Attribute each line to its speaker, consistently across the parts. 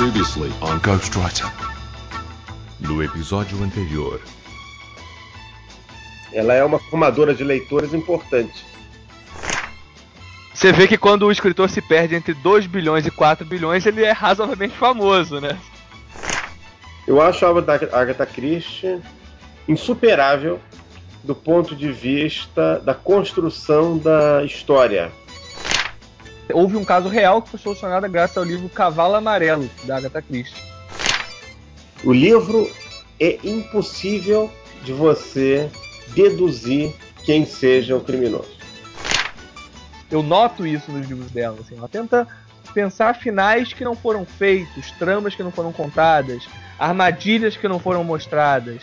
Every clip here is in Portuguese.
Speaker 1: Previously on Ghostwriter. No episódio anterior.
Speaker 2: Ela é uma formadora de leitores importante.
Speaker 3: Você vê que quando o escritor se perde entre 2 bilhões e 4 bilhões, ele é razoavelmente famoso, né?
Speaker 2: Eu acho a Agatha Christie insuperável do ponto de vista da construção da história.
Speaker 3: Houve um caso real que foi solucionado graças ao livro Cavalo Amarelo, da Agatha Christie.
Speaker 2: O livro é impossível de você deduzir quem seja o criminoso.
Speaker 3: Eu noto isso nos livros dela. Assim, ela tenta pensar finais que não foram feitos, tramas que não foram contadas, armadilhas que não foram mostradas.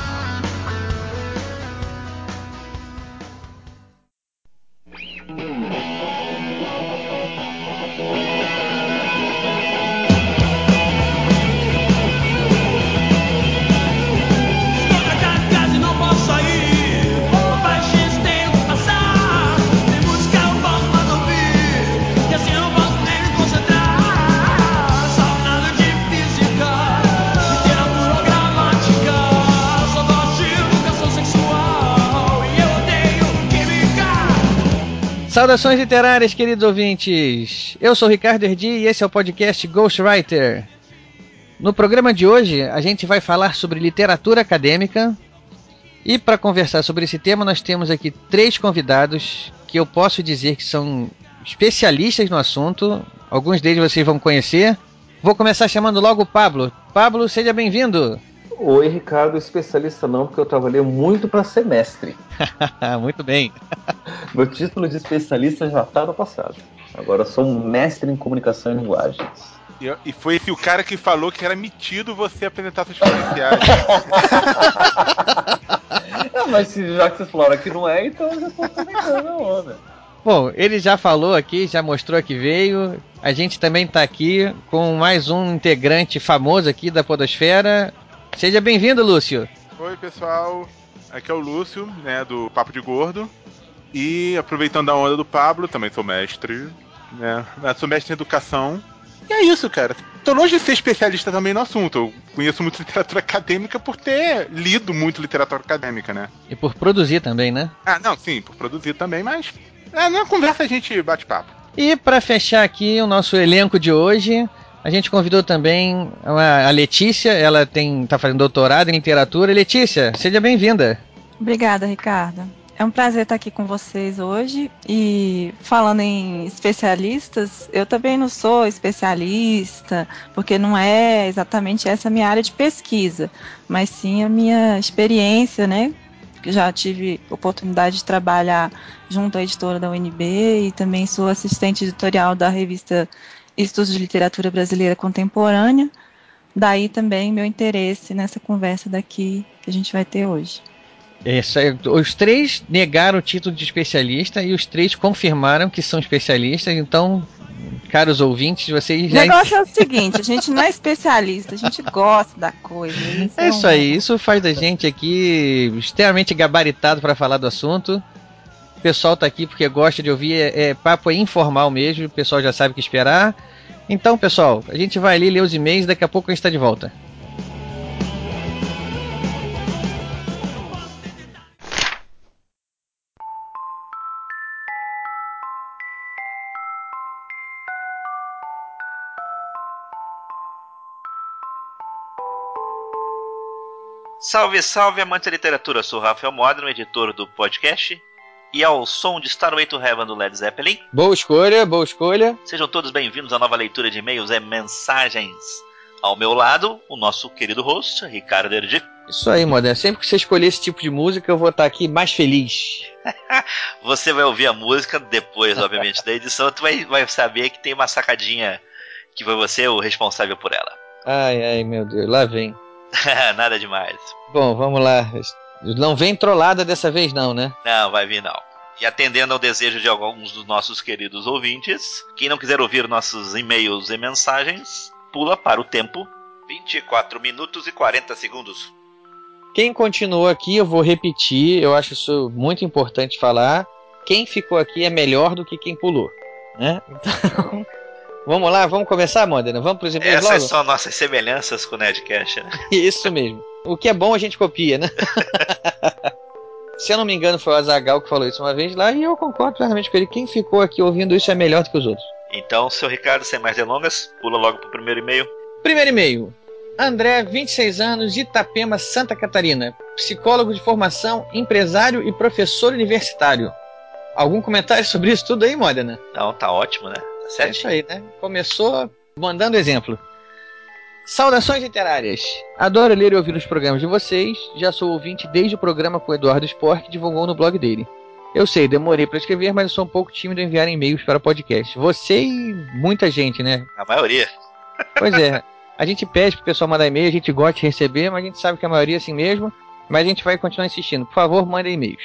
Speaker 4: Saudações literárias, queridos ouvintes! Eu sou Ricardo Erdi e esse é o podcast Ghostwriter. No programa de hoje, a gente vai falar sobre literatura acadêmica. E para conversar sobre esse tema, nós temos aqui três convidados que eu posso dizer que são especialistas no assunto. Alguns deles vocês vão conhecer. Vou começar chamando logo o Pablo. Pablo, seja bem-vindo!
Speaker 5: Oi, Ricardo, especialista não, porque eu trabalhei muito para semestre.
Speaker 4: Muito bem.
Speaker 5: Meu título de especialista já está no passado. Agora eu sou um mestre em comunicação e linguagens.
Speaker 6: E, e foi esse o cara que falou que era metido você apresentar seus credenciais.
Speaker 5: Ah, mas se- já que vocês falaram que não é, então eu já tô comentando a onda.
Speaker 4: Bom, ele já falou aqui, já mostrou que veio. A gente também tá aqui com mais um integrante famoso aqui da Podosfera. Seja bem-vindo, Lúcio.
Speaker 6: Oi, pessoal. Aqui é o Lúcio, né, do Papo de Gordo. E aproveitando a onda do Pablo, também sou mestre, né? né, Sou mestre em educação. E é isso, cara. Tô longe de ser especialista também no assunto. Eu conheço muito literatura acadêmica por ter lido muito literatura acadêmica, né?
Speaker 4: E por produzir também, né?
Speaker 6: Ah, não, sim, por produzir também, mas. É, na conversa a gente bate papo.
Speaker 4: E para fechar aqui o nosso elenco de hoje, a gente convidou também a a Letícia. Ela tem tá fazendo doutorado em literatura. Letícia, seja bem-vinda.
Speaker 7: Obrigada, Ricardo. É um prazer estar aqui com vocês hoje. E falando em especialistas, eu também não sou especialista, porque não é exatamente essa minha área de pesquisa, mas sim a minha experiência, né? Já tive oportunidade de trabalhar junto à editora da UNB e também sou assistente editorial da revista Estudos de Literatura Brasileira Contemporânea. Daí também meu interesse nessa conversa daqui que a gente vai ter hoje.
Speaker 4: Isso aí, os três negaram o título de especialista e os três confirmaram que são especialistas. Então, caros ouvintes, vocês
Speaker 7: O
Speaker 4: já
Speaker 7: negócio é o seguinte, a gente não é especialista, a gente gosta da coisa. Isso
Speaker 4: É isso
Speaker 7: um-
Speaker 4: aí, isso faz da gente aqui extremamente gabaritado para falar do assunto. O pessoal tá aqui porque gosta de ouvir, é, é papo é informal mesmo, o pessoal já sabe o que esperar. Então, pessoal, a gente vai ali ler os e-mails, daqui a pouco a gente tá de volta.
Speaker 8: Salve, salve, amante da literatura. Sou o Rafael Modern, editor do podcast. E ao som de Starway to Heaven do Led Zeppelin,
Speaker 4: Boa escolha, boa escolha.
Speaker 8: sejam todos bem-vindos à nova leitura de e-mails e mensagens. Ao meu lado, o nosso querido host, Ricardo Erdi.
Speaker 4: Isso aí, Modern. Sempre que você escolher esse tipo de música, eu vou estar aqui mais feliz.
Speaker 8: Você vai ouvir a música depois, obviamente, da edição. Tu vai, vai saber que tem uma sacadinha que foi você o responsável por ela.
Speaker 4: Ai, ai, meu Deus, lá vem.
Speaker 8: Nada demais.
Speaker 4: Bom, vamos lá. Não vem trollada dessa vez, não, né?
Speaker 8: Não, vai vir não. E atendendo ao desejo de alguns dos nossos queridos ouvintes, quem não quiser ouvir nossos e-mails e mensagens, pula para o tempo 24 minutos e 40 segundos.
Speaker 4: Quem continuou aqui, eu vou repetir, eu acho isso muito importante falar. Quem ficou aqui é melhor do que quem pulou, né? Então, vamos lá, vamos começar, Modena? Vamos para os e-mails
Speaker 8: Essas
Speaker 4: logo?
Speaker 8: são nossas semelhanças com o Nerdcast, né?
Speaker 4: Isso mesmo. O que é bom a gente copia, né? Se eu não me engano, foi o Azagal que falou isso uma vez lá e eu concordo plenamente com ele. Quem ficou aqui ouvindo isso é melhor do que os outros.
Speaker 8: Então, seu Ricardo, sem mais delongas, pula logo pro primeiro e-mail.
Speaker 4: Primeiro e-mail. André, 26 anos, Itapema, Santa Catarina. Psicólogo de formação, empresário e professor universitário. Algum comentário sobre isso tudo aí, Modena?
Speaker 8: Não, tá ótimo, né? Tá
Speaker 4: É isso aí, né? Começou mandando exemplo. Saudações literárias. Adoro ler e ouvir os programas de vocês. Já sou ouvinte desde o programa com o Eduardo Spor, que divulgou no blog dele. Eu sei, demorei para escrever, mas eu sou um pouco tímido em enviar e-mails para podcast. Você e muita gente, né?
Speaker 8: A maioria.
Speaker 4: Pois é. A gente pede pro pessoal mandar e-mail, a gente gosta de receber, mas a gente sabe que a maioria é assim mesmo. Mas a gente vai continuar insistindo. Por favor, mandem e-mails.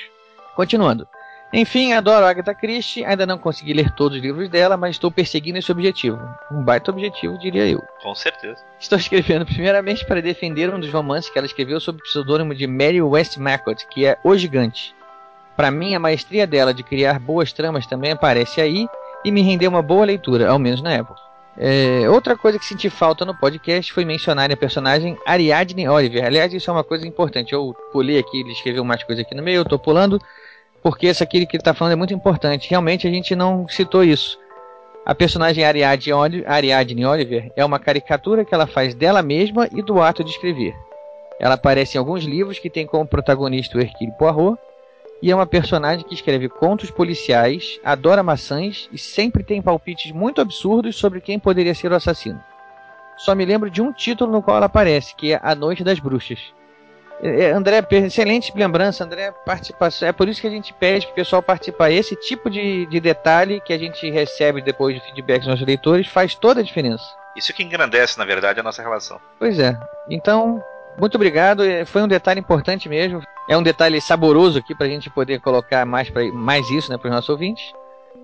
Speaker 4: Continuando. Enfim, adoro Agatha Christie. Ainda não consegui ler todos os livros dela, mas estou perseguindo esse objetivo. Um baita objetivo, diria eu.
Speaker 8: Com certeza.
Speaker 4: Estou escrevendo primeiramente para defender um dos romances que ela escreveu sob o pseudônimo de Mary Westmacott, que é O Gigante. Para mim, a maestria dela de criar boas tramas também aparece aí e me rendeu uma boa leitura, ao menos na época. É, outra coisa que senti falta no podcast foi mencionar a personagem Ariadne Oliver. Aliás, isso é uma coisa importante. Eu pulei aqui, ele escreveu mais coisa aqui no meio, eu tô pulando, porque isso aqui que ele tá falando é muito importante. Realmente a gente não citou isso. A personagem Ariadne Oliver é uma caricatura que ela faz dela mesma e do ato de escrever. Ela aparece em alguns livros que tem como protagonista o Hercule Poirot e é uma personagem que escreve contos policiais, adora maçãs e sempre tem palpites muito absurdos sobre quem poderia ser o assassino. Só me lembro de um título no qual ela aparece, que é A Noite das Bruxas. É, é, André, excelente lembrança, André, participação. É por isso que a gente pede para o pessoal participar. Esse tipo de, de detalhe que a gente recebe depois de feedback dos nossos leitores faz toda a diferença.
Speaker 8: Isso que engrandece, na verdade, a nossa relação.
Speaker 4: Pois é. Então, muito obrigado. É, Foi um detalhe importante mesmo. É um detalhe saboroso aqui pra gente poder colocar mais, pra, mais isso né, para os nossos ouvintes.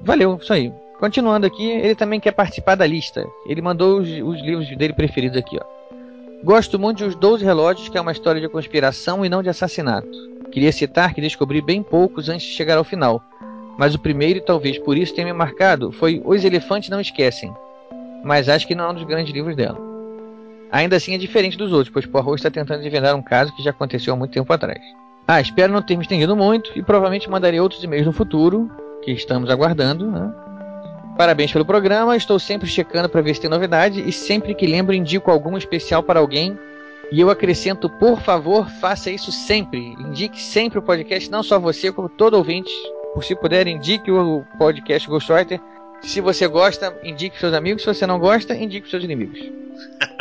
Speaker 4: Valeu, isso aí. Continuando aqui, ele também quer participar da lista. Ele mandou os, os livros dele preferidos aqui, ó. Gosto muito de Os Doze Relógios, que é uma história de conspiração e não de assassinato. Queria citar que descobri bem poucos antes de chegar ao final. Mas o primeiro, e talvez por isso tenha me marcado, foi Os Elefantes Não Esquecem. Mas acho que não é um dos grandes livros dela. Ainda assim é diferente dos outros, pois Poirot está tentando desvendar um caso que já aconteceu há muito tempo atrás. Ah, espero não ter me estendido muito e provavelmente mandarei outros e-mails no futuro, que estamos aguardando, né? Parabéns pelo programa, estou sempre checando para ver se tem novidade e sempre que lembro indico alguma especial para alguém. E eu acrescento, por favor, faça isso sempre. Indique sempre o podcast, não só você, como todo ouvinte. Por se puder, indique o podcast Ghostwriter. Se você gosta, indique seus amigos. Se você não gosta, indique seus inimigos.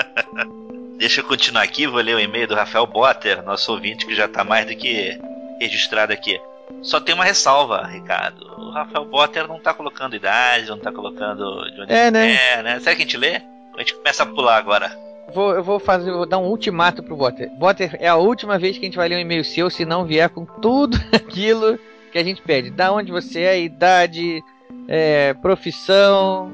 Speaker 8: Deixa eu continuar aqui, vou ler o e-mail do Rafael Botter, nosso ouvinte que já tá mais do que registrado aqui. Só tem uma ressalva, Ricardo. O Rafael Botter não tá colocando idade, não tá colocando de onde
Speaker 4: É, né?
Speaker 8: é, né? Será que a gente lê? A gente começa a pular agora?
Speaker 4: Vou, eu vou fazer, vou dar um ultimato pro Botter. Botter, é a última vez que a gente vai ler um e-mail seu se não vier com tudo aquilo que a gente pede. Da onde você é, idade, é, profissão.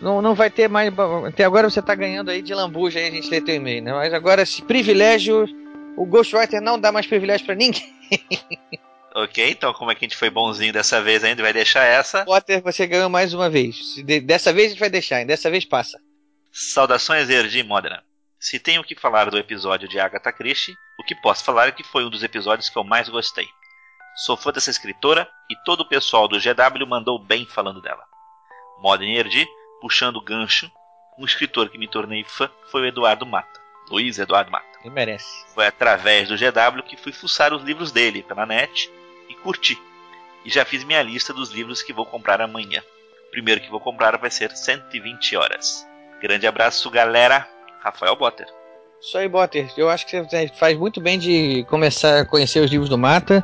Speaker 4: Não, não vai ter mais. Até agora você tá ganhando aí de lambuja aí a gente lê teu e-mail, né? Mas agora esse privilégio. O Ghostwriter não dá mais privilégio pra ninguém.
Speaker 8: Ok, então como é que a gente foi bonzinho dessa vez ainda, vai deixar essa.
Speaker 4: Potter, você ganhou mais uma vez. Dessa vez a gente vai deixar, hein? dessa vez passa.
Speaker 8: Saudações, Erdi Modena. Se tenho o que falar do episódio de Agatha Christie, o que posso falar é que foi um dos episódios que eu mais gostei. Sou fã dessa escritora e todo o pessoal do GW mandou bem falando dela. Modena e Erdi, puxando o gancho, um escritor que me tornei fã foi o Eduardo Mata, Luiz Eduardo Mata.
Speaker 4: Ele merece.
Speaker 8: Foi através do GW que fui fuçar os livros dele pela net curti. E já fiz minha lista dos livros que vou comprar amanhã. O primeiro que vou comprar vai ser 120 horas. Grande abraço, galera. Rafael Botter.
Speaker 4: Isso aí, Botter. Eu acho que você faz muito bem de começar a conhecer os livros do Mata.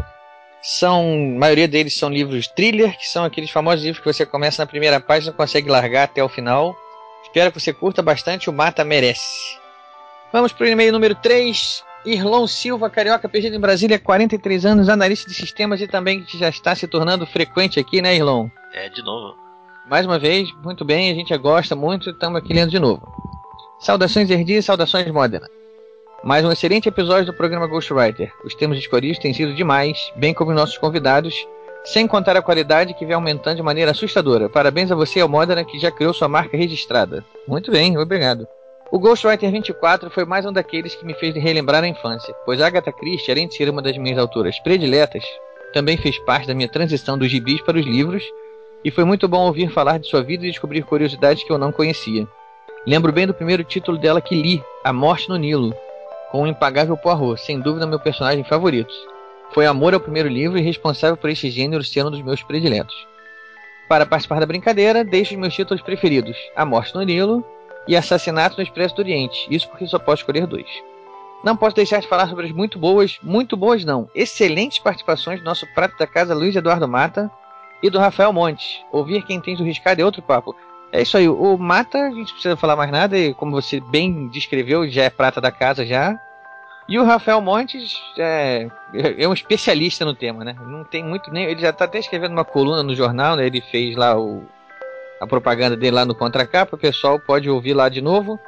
Speaker 4: São, a maioria deles são livros thriller, que são aqueles famosos livros que você começa na primeira página e consegue largar até o final. Espero que você curta bastante, o Mata merece. Vamos para o e-mail número 3. Irlon Silva, carioca, perdido em Brasília, 43 anos, analista de sistemas e também que já está se tornando frequente aqui, né, Irlon?
Speaker 8: É, de novo.
Speaker 4: Mais uma vez, muito bem, a gente gosta muito, estamos aqui lendo de novo. Saudações Erdi e saudações Modena. Mais um excelente episódio do programa Ghostwriter. Os temas escolhidos têm sido demais, bem como os nossos convidados, sem contar a qualidade que vem aumentando de maneira assustadora. Parabéns a você, Almodena, que já criou sua marca registrada. Muito bem, obrigado. O Ghostwriter 24 foi mais um daqueles que me fez relembrar a infância, pois Agatha Christie, além de ser uma das minhas autoras prediletas, também fez parte da minha transição dos gibis para os livros, e foi muito bom ouvir falar de sua vida e descobrir curiosidades que eu não conhecia. Lembro bem do primeiro título dela que li, A Morte no Nilo, com o impagável Poirot, sem dúvida meu personagem favorito. Foi amor ao primeiro livro e responsável por este gênero ser um dos meus prediletos. Para participar da brincadeira, deixo os meus títulos preferidos: A Morte no Nilo e Assassinato no Expresso do Oriente. Isso porque só posso escolher dois. Não posso deixar de falar sobre as muito boas, muito boas não, excelentes participações do nosso prato da casa Luiz Eduardo Mata e do Rafael Montes. Ouvir quem tem o riscado é outro papo. É isso aí, o Mata, a gente precisa falar mais nada, e como você bem descreveu, já é prata da casa já. E o Rafael Montes é, é um especialista no tema, né? Não tem muito nem. Ele já está até escrevendo uma coluna no jornal, né? Ele fez lá o, a propaganda dele lá no Contracapa, o pessoal pode ouvir lá de novo.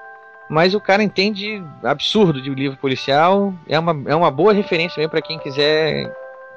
Speaker 4: Mas o cara entende absurdo de livro policial, é uma, é uma boa referência mesmo para quem quiser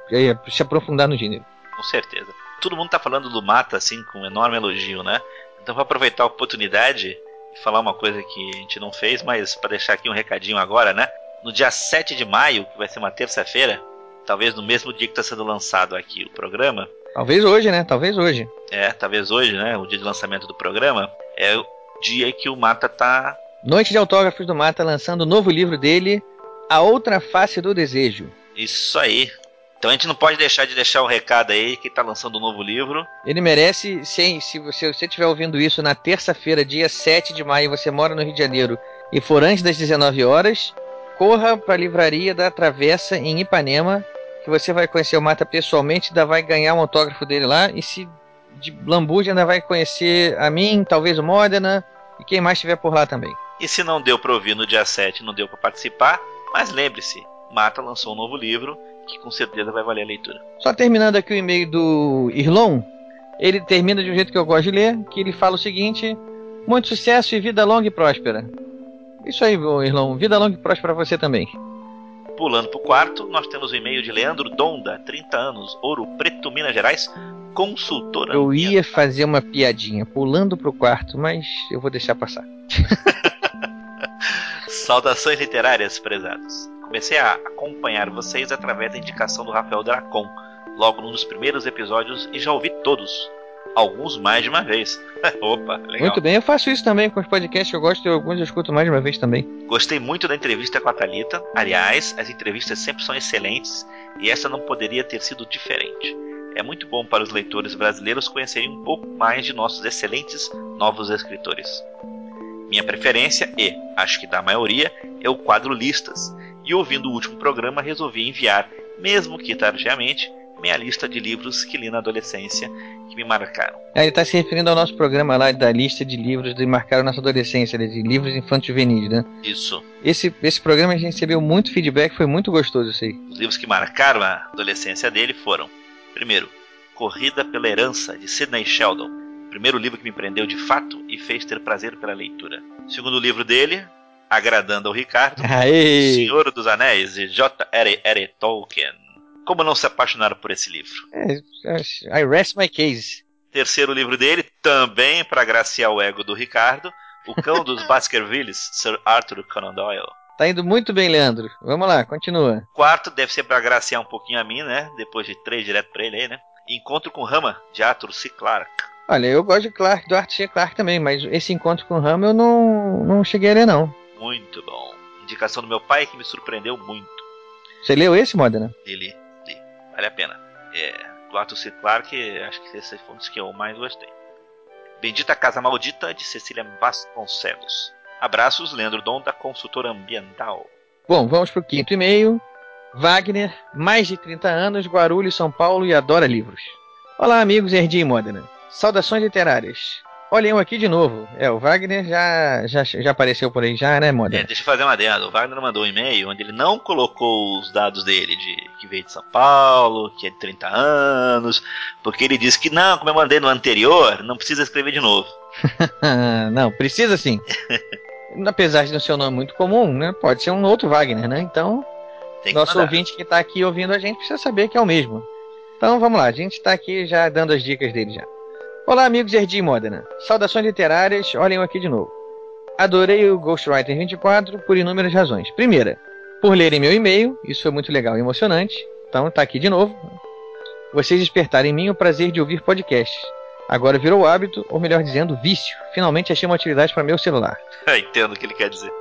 Speaker 4: é, se aprofundar no gênero.
Speaker 8: Com certeza. Todo mundo tá falando do Mata assim com um enorme elogio, né? Então vou aproveitar a oportunidade e falar uma coisa que a gente não fez, mas para deixar aqui um recadinho agora, né? No dia 7 de maio, que vai ser uma terça-feira, talvez no mesmo dia que está sendo lançado aqui o programa.
Speaker 4: Talvez hoje, né? Talvez hoje.
Speaker 8: É, talvez hoje, né? O dia de lançamento do programa. É o dia que o Mata tá.
Speaker 4: Noite de Autógrafos do Mata lançando o novo livro dele, A Outra Face do Desejo.
Speaker 8: Isso aí. Então a gente não pode deixar de deixar o um recado aí que tá lançando um novo livro.
Speaker 4: Ele merece, se, se você estiver ouvindo isso na terça-feira, dia 7 de maio, você mora no Rio de Janeiro e for antes das 19 horas, corra para a livraria da Travessa em Ipanema, que você vai conhecer o Mata pessoalmente, ainda vai ganhar um autógrafo dele lá, e se de lambuja ainda vai conhecer a mim, talvez o Modena, e quem mais estiver por lá também.
Speaker 8: E se não deu para ouvir no dia 7, não deu para participar, mas lembre-se, Mata lançou um novo livro que com certeza vai valer a leitura.
Speaker 4: Só terminando aqui o e-mail do Irlon, ele termina de um jeito que eu gosto de ler, que ele fala o seguinte: muito sucesso e vida longa e próspera. Isso aí, Irlão. Vida longa e próspera para você também.
Speaker 8: Pulando pro quarto, nós temos o e-mail de Leandro Donda, 30 anos, Ouro Preto, Minas Gerais, consultor
Speaker 4: Eu ambiental. ia fazer uma piadinha pulando pro quarto, mas eu vou deixar passar.
Speaker 8: Saudações literárias, prezados. Comecei a acompanhar vocês através da indicação do Rafael Dracon, logo num dos primeiros episódios, e já ouvi todos. Alguns mais de uma vez. Opa, legal.
Speaker 4: Muito bem, eu faço isso também com os podcasts que eu gosto e alguns eu escuto mais de uma vez também.
Speaker 8: Gostei muito da entrevista com a Thalita. Aliás, as entrevistas sempre são excelentes e essa não poderia ter sido diferente. É muito bom para os leitores brasileiros conhecerem um pouco mais de nossos excelentes novos escritores. Minha preferência e, acho que da maioria, é o quadro Listas, e ouvindo o último programa resolvi enviar, mesmo que tardiamente, minha lista de livros que li na adolescência que me marcaram.
Speaker 4: É, ele está se referindo ao nosso programa lá da lista de livros que marcaram nossa adolescência, de livros infantos juvenis, né?
Speaker 8: Isso.
Speaker 4: Esse, esse programa a gente recebeu muito feedback, foi muito gostoso isso aí.
Speaker 8: Os livros que marcaram a adolescência dele foram: primeiro, Corrida pela Herança, de Sidney Sheldon. Primeiro livro que me prendeu de fato e fez ter prazer pela leitura. Segundo livro dele, Agradando ao Ricardo,
Speaker 4: Aê.
Speaker 8: Senhor dos Anéis, de J.R.R. Tolkien. Como não se apaixonar por esse livro?
Speaker 4: É, I rest my case.
Speaker 8: Terceiro livro dele, também para agraciar o ego do Ricardo, O Cão dos Baskervilles, Sir Arthur Conan Doyle.
Speaker 4: Tá indo muito bem, Leandro. Vamos lá, continua.
Speaker 8: Quarto, deve ser para agraciar um pouquinho a mim, né? Depois de três direto para ele aí, né? Encontro com Rama, de Arthur C. Clarke.
Speaker 4: Olha, eu gosto de Clark, do Arthur C. Clarke também, mas esse encontro com Rama eu não, não cheguei a ler, não.
Speaker 8: Muito bom. Indicação do meu pai que me surpreendeu muito.
Speaker 4: Você leu esse, Modena?
Speaker 8: Ele. Vale a pena. É, do Arthur C. Clarke, acho que esse foi um dos que eu mais gostei. Bendita Casa Maldita, de Cecília Vasconcelos. Abraços, Leandro Dom, da Consultora Ambiental.
Speaker 4: Bom, vamos pro quinto e-mail. Wagner, mais de 30 anos, Guarulhos, São Paulo e adora livros. Olá, amigos Erdi e Modena. Saudações literárias. Olha eu aqui de novo. É, o Wagner já, já, já apareceu por aí já, né,
Speaker 8: É,
Speaker 4: Modena?
Speaker 8: deixa eu fazer uma adendo. O Wagner mandou um e-mail onde ele não colocou os dados dele, de que veio de São Paulo, que é de 30 anos, porque ele disse que não, como eu mandei no anterior, não precisa escrever de novo.
Speaker 4: não, precisa sim. Apesar de não ser um nome muito comum, né? Pode ser um outro Wagner, né? Então, nosso
Speaker 8: mandar.
Speaker 4: ouvinte que tá aqui ouvindo a gente precisa saber que é o mesmo. Então vamos lá, a gente tá aqui já dando as dicas dele já. Olá, amigos Erdi e Modena. Saudações literárias, olhem eu aqui de novo. Adorei o Ghostwriter 24 por inúmeras razões. Primeira, por lerem meu e-mail, isso foi muito legal e emocionante. Então tá aqui de novo. Vocês despertaram em mim o prazer de ouvir podcasts. Agora virou hábito, ou melhor dizendo, vício. Finalmente achei uma utilidade para meu celular.
Speaker 8: Entendo o que ele quer dizer.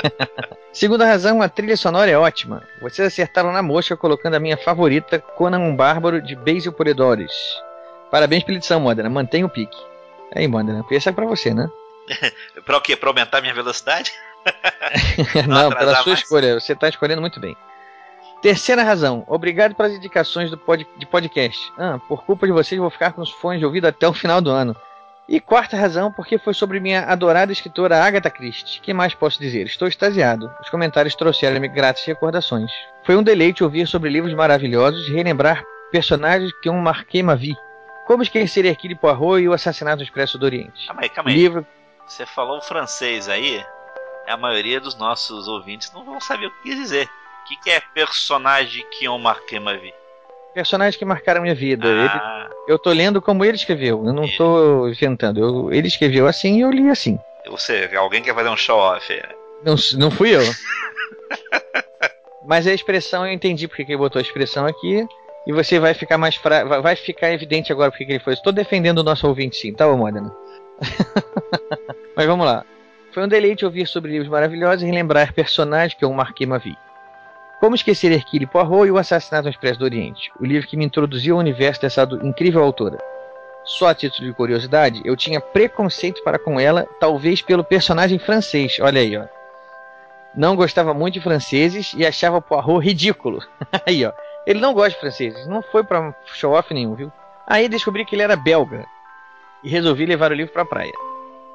Speaker 4: Segunda razão, a trilha sonora é ótima. Vocês acertaram na mosca colocando a minha favorita, Conan um Bárbaro, de Basil Poredores. Parabéns pela edição, Modena. Mantenha o pique. Aí, Modena, essa é pra você, né?
Speaker 8: Pra o quê? Pra aumentar minha velocidade?
Speaker 4: Não, pela sua
Speaker 8: mais?
Speaker 4: escolha. Você tá escolhendo muito bem. Terceira razão. Obrigado pelas indicações do pod, de podcast. Ah, por culpa de vocês, vou ficar com os fones de ouvido até o final do ano. E quarta razão, porque foi sobre minha adorada escritora Agatha Christie. que mais posso dizer? Estou extasiado. Os comentários trouxeram-me gratas recordações. Foi um deleite ouvir sobre livros maravilhosos e relembrar personagens que eu marquei ma vie. Como esquecer Hercule Poirot e o Assassinato Expresso do Oriente.
Speaker 8: Calma aí, calma aí.
Speaker 4: Livro
Speaker 8: Você falou francês aí, a maioria dos nossos ouvintes não vão saber o que quer dizer. O que, que é personagem que ont marqué ma vie?
Speaker 4: personagens que marcaram minha vida. Ele-
Speaker 8: Ah,
Speaker 4: eu tô lendo como ele escreveu. Eu não tô inventando. Eu- ele escreveu assim e eu li assim.
Speaker 8: você, alguém quer fazer um show off? é?
Speaker 4: Não, não fui eu. Mas a expressão eu entendi porque que ele botou a expressão aqui. E você vai ficar mais fra... vai- ficar evidente agora porque que ele foi. Estou defendendo o nosso ouvinte sim, tá, ô Modena? Mas vamos lá. Foi um deleite ouvir sobre livros maravilhosos e relembrar personagens que eu marquei uma vi. Como esquecer Hercule Poirot e o Assassinato Expresso do Oriente, o livro que me introduziu ao universo dessa incrível autora. Só a título de curiosidade, eu tinha preconceito para com ela, talvez pelo personagem francês. Olha aí, ó. Não gostava muito de franceses e achava Poirot ridículo. aí, ó. Ele não gosta de franceses, não foi pra show off nenhum, viu? Aí descobri que ele era belga e resolvi levar o livro pra praia.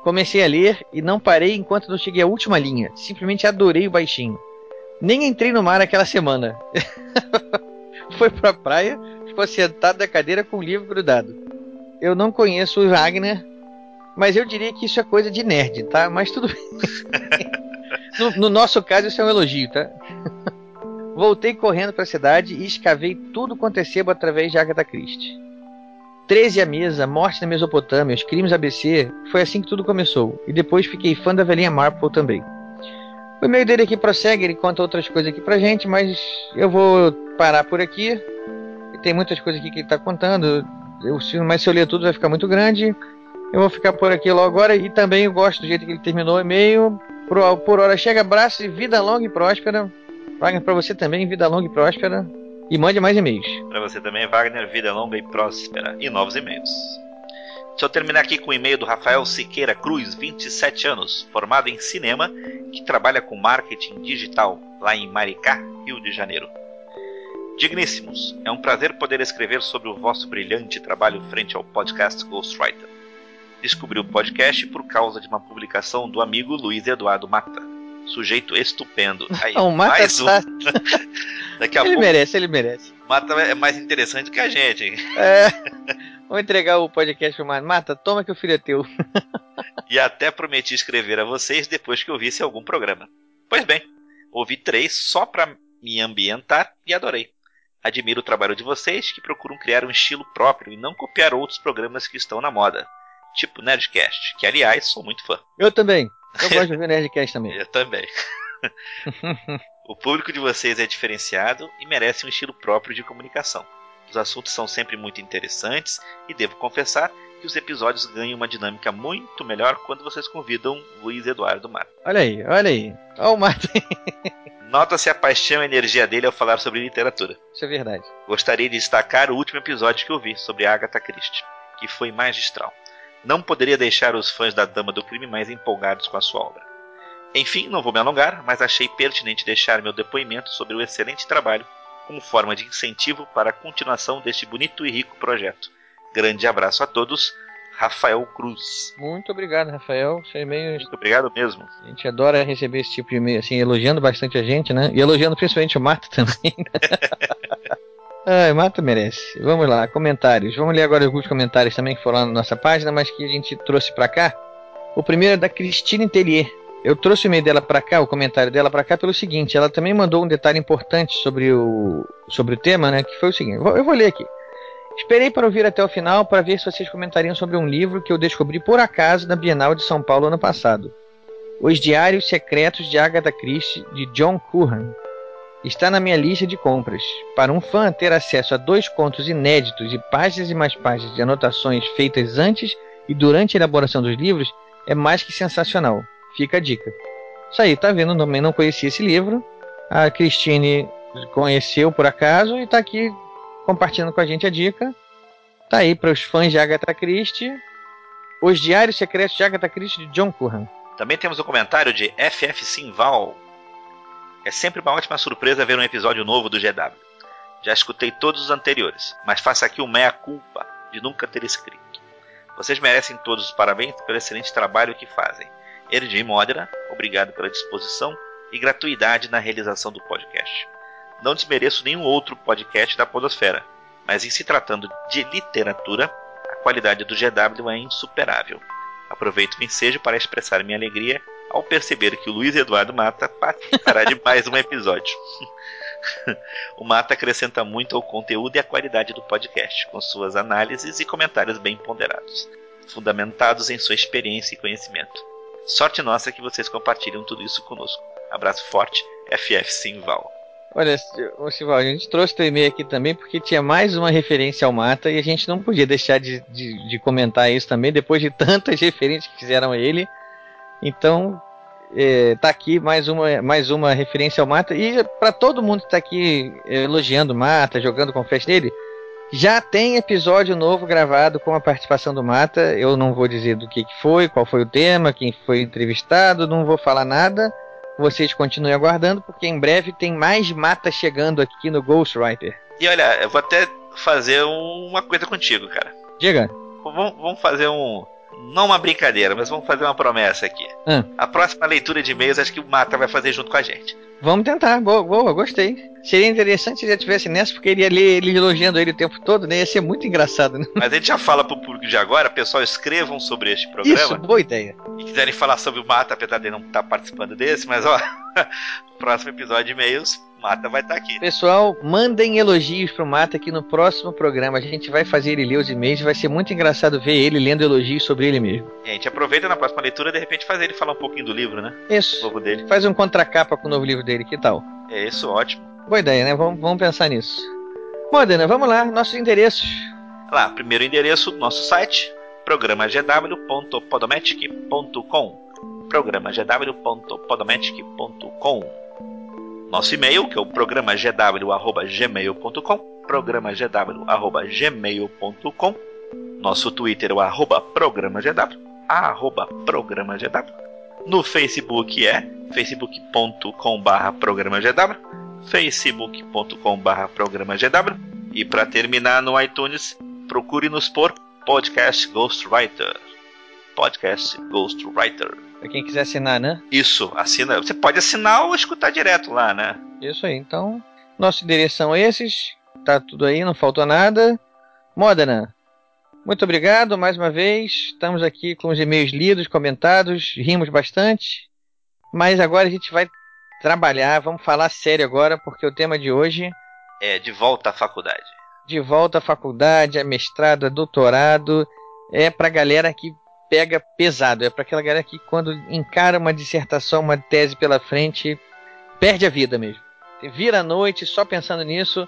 Speaker 4: Comecei a ler e não parei enquanto não cheguei à última linha. Simplesmente adorei o baixinho. Nem entrei no mar aquela semana. Foi pra praia, ficou sentado na cadeira com o livro grudado. Eu não conheço o Wagner, mas eu diria que isso é coisa de nerd, tá? Mas tudo bem. no, no nosso caso, isso é um elogio, tá? Voltei correndo pra cidade e escavei tudo quanto é sebo através de Agatha Christie. 13 à mesa, Morte na Mesopotâmia, Os Crimes ABC, foi assim que tudo começou. E depois fiquei fã da velhinha Marple também. O e-mail dele aqui prossegue, ele conta outras coisas aqui pra gente, mas eu vou parar por aqui. Tem muitas coisas aqui que ele tá contando, eu, mas se eu ler tudo vai ficar muito grande. Eu vou ficar por aqui logo agora e também eu gosto do jeito que ele terminou o e-mail. Por, por hora chega, abraço e vida longa e próspera. Wagner, pra você também, vida longa e próspera. E mande mais e-mails.
Speaker 8: Pra você também, Wagner, vida longa e próspera. E novos e-mails. Deixa eu terminar aqui com o e-mail do Rafael Siqueira Cruz, 27 anos, formado em cinema, que trabalha com marketing digital lá em Maricá, Rio de Janeiro. Digníssimos, é um prazer poder escrever sobre o vosso brilhante trabalho frente ao podcast Ghostwriter. Descobri o podcast por causa de uma publicação do amigo Luiz Eduardo Mata. Sujeito estupendo. Aí,
Speaker 4: Não,
Speaker 8: mais um.
Speaker 4: tá-
Speaker 8: Daqui a
Speaker 4: Ele
Speaker 8: pouco,
Speaker 4: merece, ele merece.
Speaker 8: Mata é mais interessante que a gente, hein?
Speaker 4: É. Vou entregar o podcast pro Mata. Mata, toma que o filho é teu.
Speaker 8: E até prometi escrever a vocês depois que ouvisse algum programa. Pois bem, ouvi três só pra me ambientar e adorei. Admiro o trabalho de vocês que procuram criar um estilo próprio e não copiar outros programas que estão na moda. Tipo Nerdcast, que aliás sou muito fã.
Speaker 4: Eu também. Eu gosto de ouvir Nerdcast também.
Speaker 8: Eu também. o público de vocês é diferenciado e merece um estilo próprio de comunicação. Os assuntos são sempre muito interessantes e devo confessar que os episódios ganham uma dinâmica muito melhor quando vocês convidam Luiz Eduardo Mar.
Speaker 4: Olha aí, olha aí. Olha o Mata.
Speaker 8: Nota-se a paixão e a energia dele ao falar sobre literatura.
Speaker 4: Isso é verdade.
Speaker 8: Gostaria de destacar o último episódio que eu vi sobre Agatha Christie, que foi magistral. Não poderia deixar os fãs da Dama do Crime mais empolgados com a sua obra. Enfim, não vou me alongar, mas achei pertinente deixar meu depoimento sobre o excelente trabalho como forma de incentivo para a continuação deste bonito e rico projeto. Grande abraço a todos, Rafael Cruz.
Speaker 4: Muito obrigado, Rafael. Seu e-mail.
Speaker 8: Muito obrigado mesmo.
Speaker 4: A gente adora receber esse tipo de e-mail, assim, elogiando bastante a gente, né? E elogiando principalmente o Mato também. Né? Ai, Mato merece. Vamos lá, comentários. Vamos ler agora alguns comentários também que foram lá na nossa página, mas que a gente trouxe pra cá. O primeiro é da Cristina Intelier. Eu trouxe o e-mail dela pra cá, o comentário dela pra cá, pelo seguinte: ela também mandou um detalhe importante sobre o, sobre o tema, né? Que foi o seguinte: eu vou ler aqui. Esperei para ouvir até o final para ver se vocês comentariam sobre um livro que eu descobri por acaso na Bienal de São Paulo ano passado. Os Diários Secretos de Agatha Christie, de John Curran. Está na minha lista de compras. Para um fã ter acesso a dois contos inéditos e páginas e mais páginas de anotações feitas antes e durante a elaboração dos livros é mais que sensacional. Fica a dica. Isso aí, tá vendo? Também não conhecia esse livro. A Christine conheceu por acaso e está aqui compartilhando com a gente a dica. Tá aí para os fãs de Agatha Christie. Os Diários Secretos de Agatha Christie de John Curran.
Speaker 8: Também temos o comentário de FF Simval. É sempre uma ótima surpresa ver um episódio novo do GW. Já escutei todos os anteriores, mas faço aqui o meia-culpa de nunca ter escrito. Vocês merecem todos os parabéns pelo excelente trabalho que fazem. Erdim Modera, obrigado pela disposição e gratuidade na realização do podcast. Não desmereço nenhum outro podcast da Podosfera, mas em se tratando de literatura, a qualidade do GW é insuperável. Aproveito o ensejo para expressar minha alegria ao perceber que o Luiz Eduardo Mata participará de mais um episódio. o Mata acrescenta muito ao conteúdo e à qualidade do podcast, com suas análises e comentários bem ponderados, fundamentados em sua experiência e conhecimento. Sorte nossa que vocês compartilham tudo isso conosco. Abraço forte, FF Simval.
Speaker 4: Olha, ô Sival, a gente trouxe teu e-mail aqui também porque tinha mais uma referência ao Mata e a gente não podia deixar de, de, de comentar isso também depois de tantas referências que fizeram a ele. Então, é, tá aqui mais uma, mais uma referência ao Mata. E para todo mundo que tá aqui é, elogiando o Mata, jogando confete nele, já tem episódio novo gravado com a participação do Mata. Eu não vou dizer do que, que foi, qual foi o tema, quem foi entrevistado, não vou falar nada. Vocês continuem aguardando, porque em breve tem mais Mata chegando aqui no Ghostwriter.
Speaker 8: E olha, eu vou até fazer uma coisa contigo, cara.
Speaker 4: Diga.
Speaker 8: Vamos, vamos fazer um. Não uma brincadeira, mas vamos fazer uma promessa aqui.
Speaker 4: Ah.
Speaker 8: A próxima leitura de e-mails acho que o Mata vai fazer junto com a gente.
Speaker 4: Vamos tentar, boa, boa, gostei. Seria interessante se já tivesse nessa, porque ele ia ler ele elogiando ele o tempo todo, né? Ia ser muito engraçado, né?
Speaker 8: Mas a gente já fala pro público de agora, pessoal, escrevam sobre este programa.
Speaker 4: Isso, boa ideia.
Speaker 8: E quiserem falar sobre o Mata, apesar de ele não estar participando desse, mas ó, próximo episódio de e-mails, Mata vai estar aqui.
Speaker 4: Pessoal, mandem elogios pro Mata aqui no próximo programa. A gente vai fazer ele ler os e-mails, vai ser muito engraçado ver ele lendo elogios sobre ele mesmo.
Speaker 8: E a gente aproveita na próxima leitura, de repente, fazer ele falar um pouquinho do livro, né?
Speaker 4: Isso.
Speaker 8: O novo dele.
Speaker 4: Faz um contracapa com o novo livro dele, que tal?
Speaker 8: É isso, ótimo.
Speaker 4: Boa ideia, né? Vamos, vamos pensar nisso. Modena, vamos lá, nossos endereços.
Speaker 8: Lá, primeiro endereço do nosso site, programagw.podomatic.com programagw.podomatic.com Nosso e-mail, que é o programagw.gmail.com programagw.gmail.com Nosso Twitter é o arroba programagw arroba programagw. No Facebook é facebook.com barra programagw facebook.com barra programagw. E para terminar no iTunes, procure-nos por Podcast Ghostwriter. Podcast Ghostwriter.
Speaker 4: Pra quem quiser assinar, né?
Speaker 8: Isso, assina. Você pode assinar ou escutar direto lá, né?
Speaker 4: Isso aí, então. Nosso endereço são esses. Tá tudo aí, não faltou nada. Modena, muito obrigado mais uma vez. Estamos aqui com os e-mails lidos, comentados, rimos bastante. Mas agora a gente vai trabalhar, vamos falar sério agora, porque o tema de hoje
Speaker 8: É de volta à faculdade.
Speaker 4: de volta à faculdade, a mestrado, a doutorado, é pra galera que pega pesado, é pra aquela galera que quando encara uma dissertação, uma tese pela frente, perde a vida mesmo. Vira a noite só pensando nisso,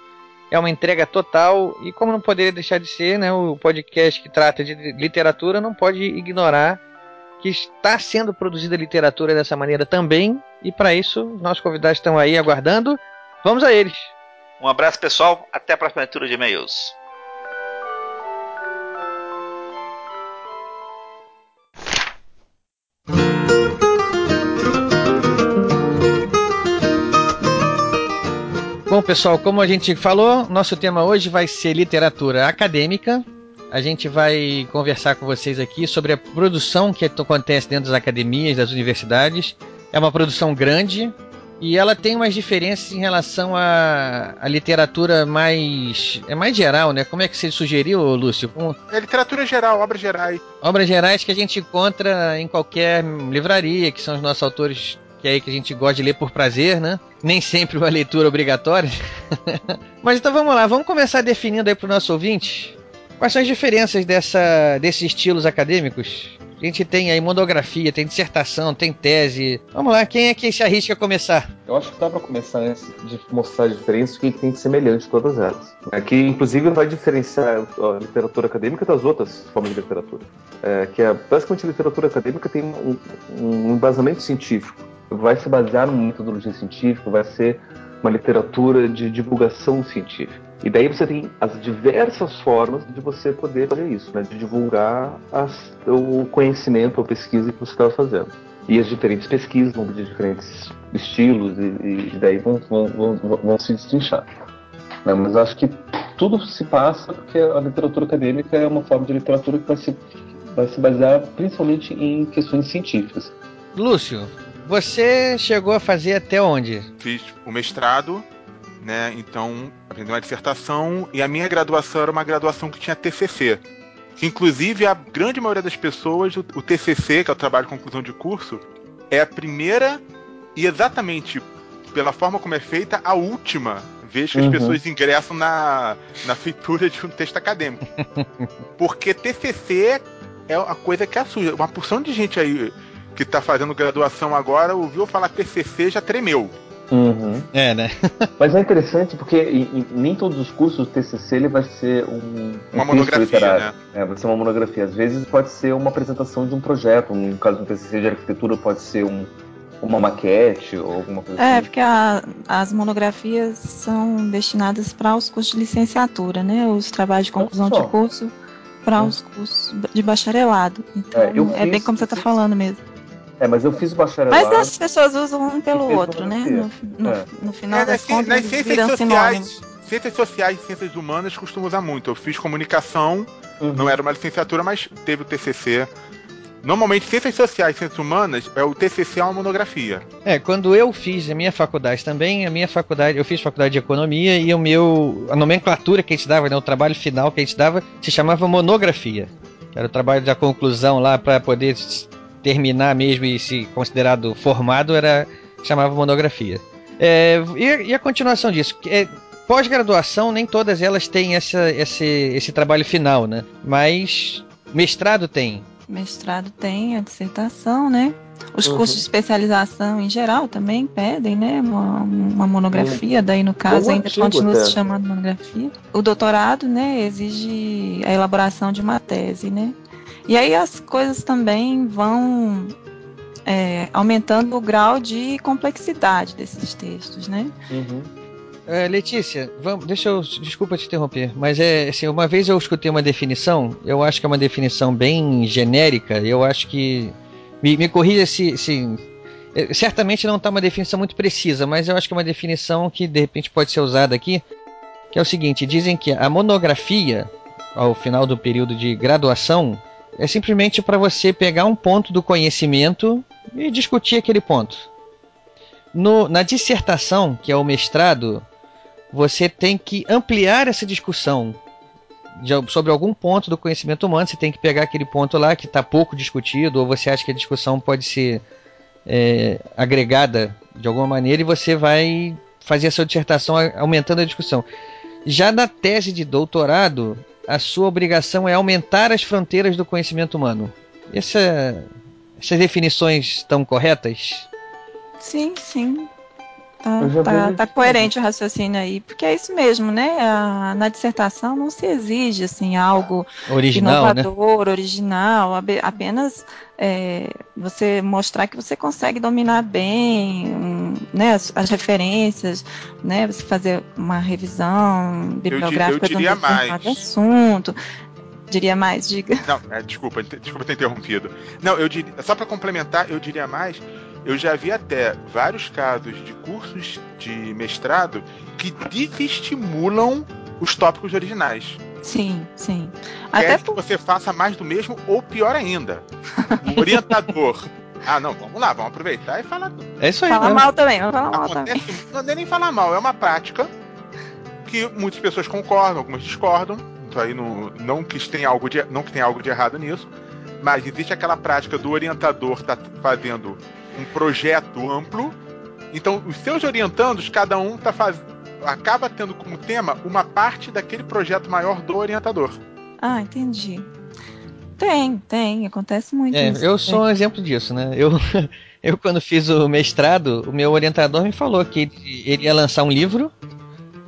Speaker 4: é uma entrega total e como não poderia deixar de ser, né, o podcast que trata de literatura não pode ignorar que está sendo produzida literatura dessa maneira também, e para isso nossos convidados estão aí aguardando. Vamos a eles.
Speaker 8: Um abraço, pessoal. Até a próxima leitura de e-mails.
Speaker 4: Bom, pessoal, como a gente falou, nosso tema hoje vai ser literatura acadêmica. a gente vai conversar com vocês aqui sobre a produção que acontece dentro das academias, das universidades. É uma produção grande e ela tem umas diferenças em relação à, à literatura mais. É mais geral, né? Como é que você sugeriu, Lúcio? Um-
Speaker 6: É literatura geral, obras gerais.
Speaker 4: obras gerais que a gente encontra em qualquer livraria, que são os nossos autores que é aí que a gente gosta de ler por prazer, né? Nem sempre uma leitura obrigatória. Mas então vamos lá, vamos começar definindo aí para o nosso ouvinte quais são as diferenças dessa, desses estilos acadêmicos. A gente tem aí monografia, tem dissertação, tem tese. Vamos lá, quem é que se arrisca a começar?
Speaker 5: Eu acho que dá para começar antes de mostrar a diferença, o que tem de semelhante em todas elas. É, que, inclusive, vai diferenciar a literatura acadêmica das outras formas de literatura. É, que é, basicamente, a literatura acadêmica tem um, um embasamento científico. Vai se basear numa metodologia científica, vai ser uma literatura de divulgação científica. E daí você tem as diversas formas de você poder fazer isso, né? de divulgar as- o conhecimento ou pesquisa que você estava fazendo. E as diferentes pesquisas vão de diferentes estilos e, e daí vão, vão, vão- vão se destrinchar. Né? Mas acho que tudo se passa porque a literatura acadêmica é uma forma de literatura que vai se, vai se basear principalmente em questões científicas.
Speaker 4: Lúcio, você chegou a fazer até onde?
Speaker 6: Fiz o mestrado, né? Então, aprendi uma dissertação e a minha graduação era uma graduação que tinha TCC. Que, inclusive, a grande maioria das pessoas, o, o TCC, que é o trabalho de conclusão de curso, é a primeira e exatamente pela forma como é feita, a última vez que as
Speaker 5: Uhum.
Speaker 6: pessoas ingressam na, na feitura de um texto acadêmico. Porque TCC é a coisa que assusta. Uma porção de gente aí que tá fazendo graduação agora ouviu falar TCC já tremeu.
Speaker 4: É, né?
Speaker 5: Mas é interessante porque em, em- nem todos os cursos do TCC ele vai ser um, um
Speaker 6: Uma monografia,
Speaker 5: literário.
Speaker 6: né?
Speaker 5: É, vai ser uma monografia. Às vezes pode ser uma apresentação de um projeto. No caso do TCC de arquitetura pode ser um- uma maquete ou alguma coisa
Speaker 7: É,
Speaker 5: assim.
Speaker 7: porque a- as monografias são destinadas para os cursos de licenciatura, né? Os trabalhos de conclusão de curso para os cursos de bacharelado. Então,
Speaker 5: É, eu
Speaker 7: é, bem
Speaker 5: fiz-
Speaker 7: como você está falando mesmo.
Speaker 5: É, mas eu fiz o bacharelado.
Speaker 7: Mas as pessoas usam um pelo outro, né? No, no-
Speaker 5: É.
Speaker 7: no final
Speaker 6: É,
Speaker 7: das
Speaker 6: nas,
Speaker 7: contas,
Speaker 6: nas
Speaker 7: eles
Speaker 6: ciências sociais, ciências sociais e ciências humanas costumam usar muito. Eu fiz comunicação,
Speaker 5: Uhum.
Speaker 6: não era uma licenciatura, mas teve o TCC. Normalmente, ciências sociais e ciências humanas, é o TCC é uma monografia.
Speaker 4: É, quando eu fiz a minha faculdade também, a minha faculdade, eu fiz faculdade de economia e o meu, a nomenclatura que a gente dava, né, o trabalho final que a gente dava, se chamava monografia. Era o trabalho da conclusão lá para poder terminar mesmo e se considerado formado, era chamava monografia. É, e, e a continuação disso? É, Pós-graduação, nem todas elas têm essa, esse, esse trabalho final, né? Mas mestrado tem.
Speaker 7: Mestrado tem a dissertação, né? Os
Speaker 4: Uhum.
Speaker 7: cursos de especialização em geral também pedem, né? Uma, uma monografia, daí no caso
Speaker 5: Ou
Speaker 7: ainda continua
Speaker 5: até.
Speaker 7: se chamando monografia. O doutorado, né, exige a elaboração de uma tese, né? E aí as coisas também vão é, aumentando o grau de complexidade desses textos, né?
Speaker 5: Uhum.
Speaker 4: É, Letícia, vamos, deixa eu. Desculpa te interromper, mas é assim, uma vez eu escutei uma definição, eu acho que é uma definição bem genérica, eu acho que. Me, me corrija se. se é, certamente não está uma definição muito precisa, mas eu acho que é uma definição que de repente pode ser usada aqui. Que é o seguinte: dizem que a monografia, ao final do período de graduação, é simplesmente para você pegar um ponto do conhecimento e discutir aquele ponto. No- na dissertação, que é o mestrado, você tem que ampliar essa discussão de sobre algum ponto do conhecimento humano. Você tem que pegar aquele ponto lá que está pouco discutido, ou você acha que a discussão pode ser é, agregada de alguma maneira, e você vai fazer a sua dissertação aumentando a discussão. Já na tese de doutorado, a sua obrigação é aumentar as fronteiras do conhecimento humano. Essa- essas definições estão corretas?
Speaker 7: Sim, sim. Tá,
Speaker 5: Eu
Speaker 7: tá-
Speaker 5: vejo
Speaker 7: tá coerente o raciocínio aí, porque é isso mesmo, né? A- na dissertação não se exige assim algo
Speaker 4: Original, né?
Speaker 7: inovador, original, abe- apenas é, você mostrar que você consegue dominar bem hum, né, as, as referências, né? Você fazer uma revisão bibliográfica de um
Speaker 6: diria mais.
Speaker 7: assunto. Diria mais, diga.
Speaker 6: Não, é, desculpa, desculpa ter interrompido. Não, eu diria, só para complementar, eu diria mais, eu já vi até vários casos de cursos de mestrado que desestimulam os tópicos originais.
Speaker 7: Sim, sim.
Speaker 6: Quer
Speaker 7: Até
Speaker 6: que você faça mais do mesmo ou pior ainda. O orientador. Ah, não, vamos lá, vamos aproveitar e falar.
Speaker 4: É isso aí.
Speaker 7: falar
Speaker 4: né?
Speaker 7: mal também, vamos falar mal também.
Speaker 6: Acontece, não é nem falar mal, é uma prática que muitas pessoas concordam, algumas discordam. Isso aí não, não, que tenha algo de, não que tenha algo de errado nisso, mas existe aquela prática do orientador estar fazendo um projeto amplo. Então, os seus orientandos, cada um tá faz... acaba tendo como tema uma parte daquele projeto maior do orientador.
Speaker 7: Ah, entendi. Tem, tem, acontece muito
Speaker 4: É,
Speaker 7: isso.
Speaker 4: eu sou um exemplo disso, né? Eu, eu quando fiz o mestrado, o meu orientador me falou que ele, ele ia lançar um livro.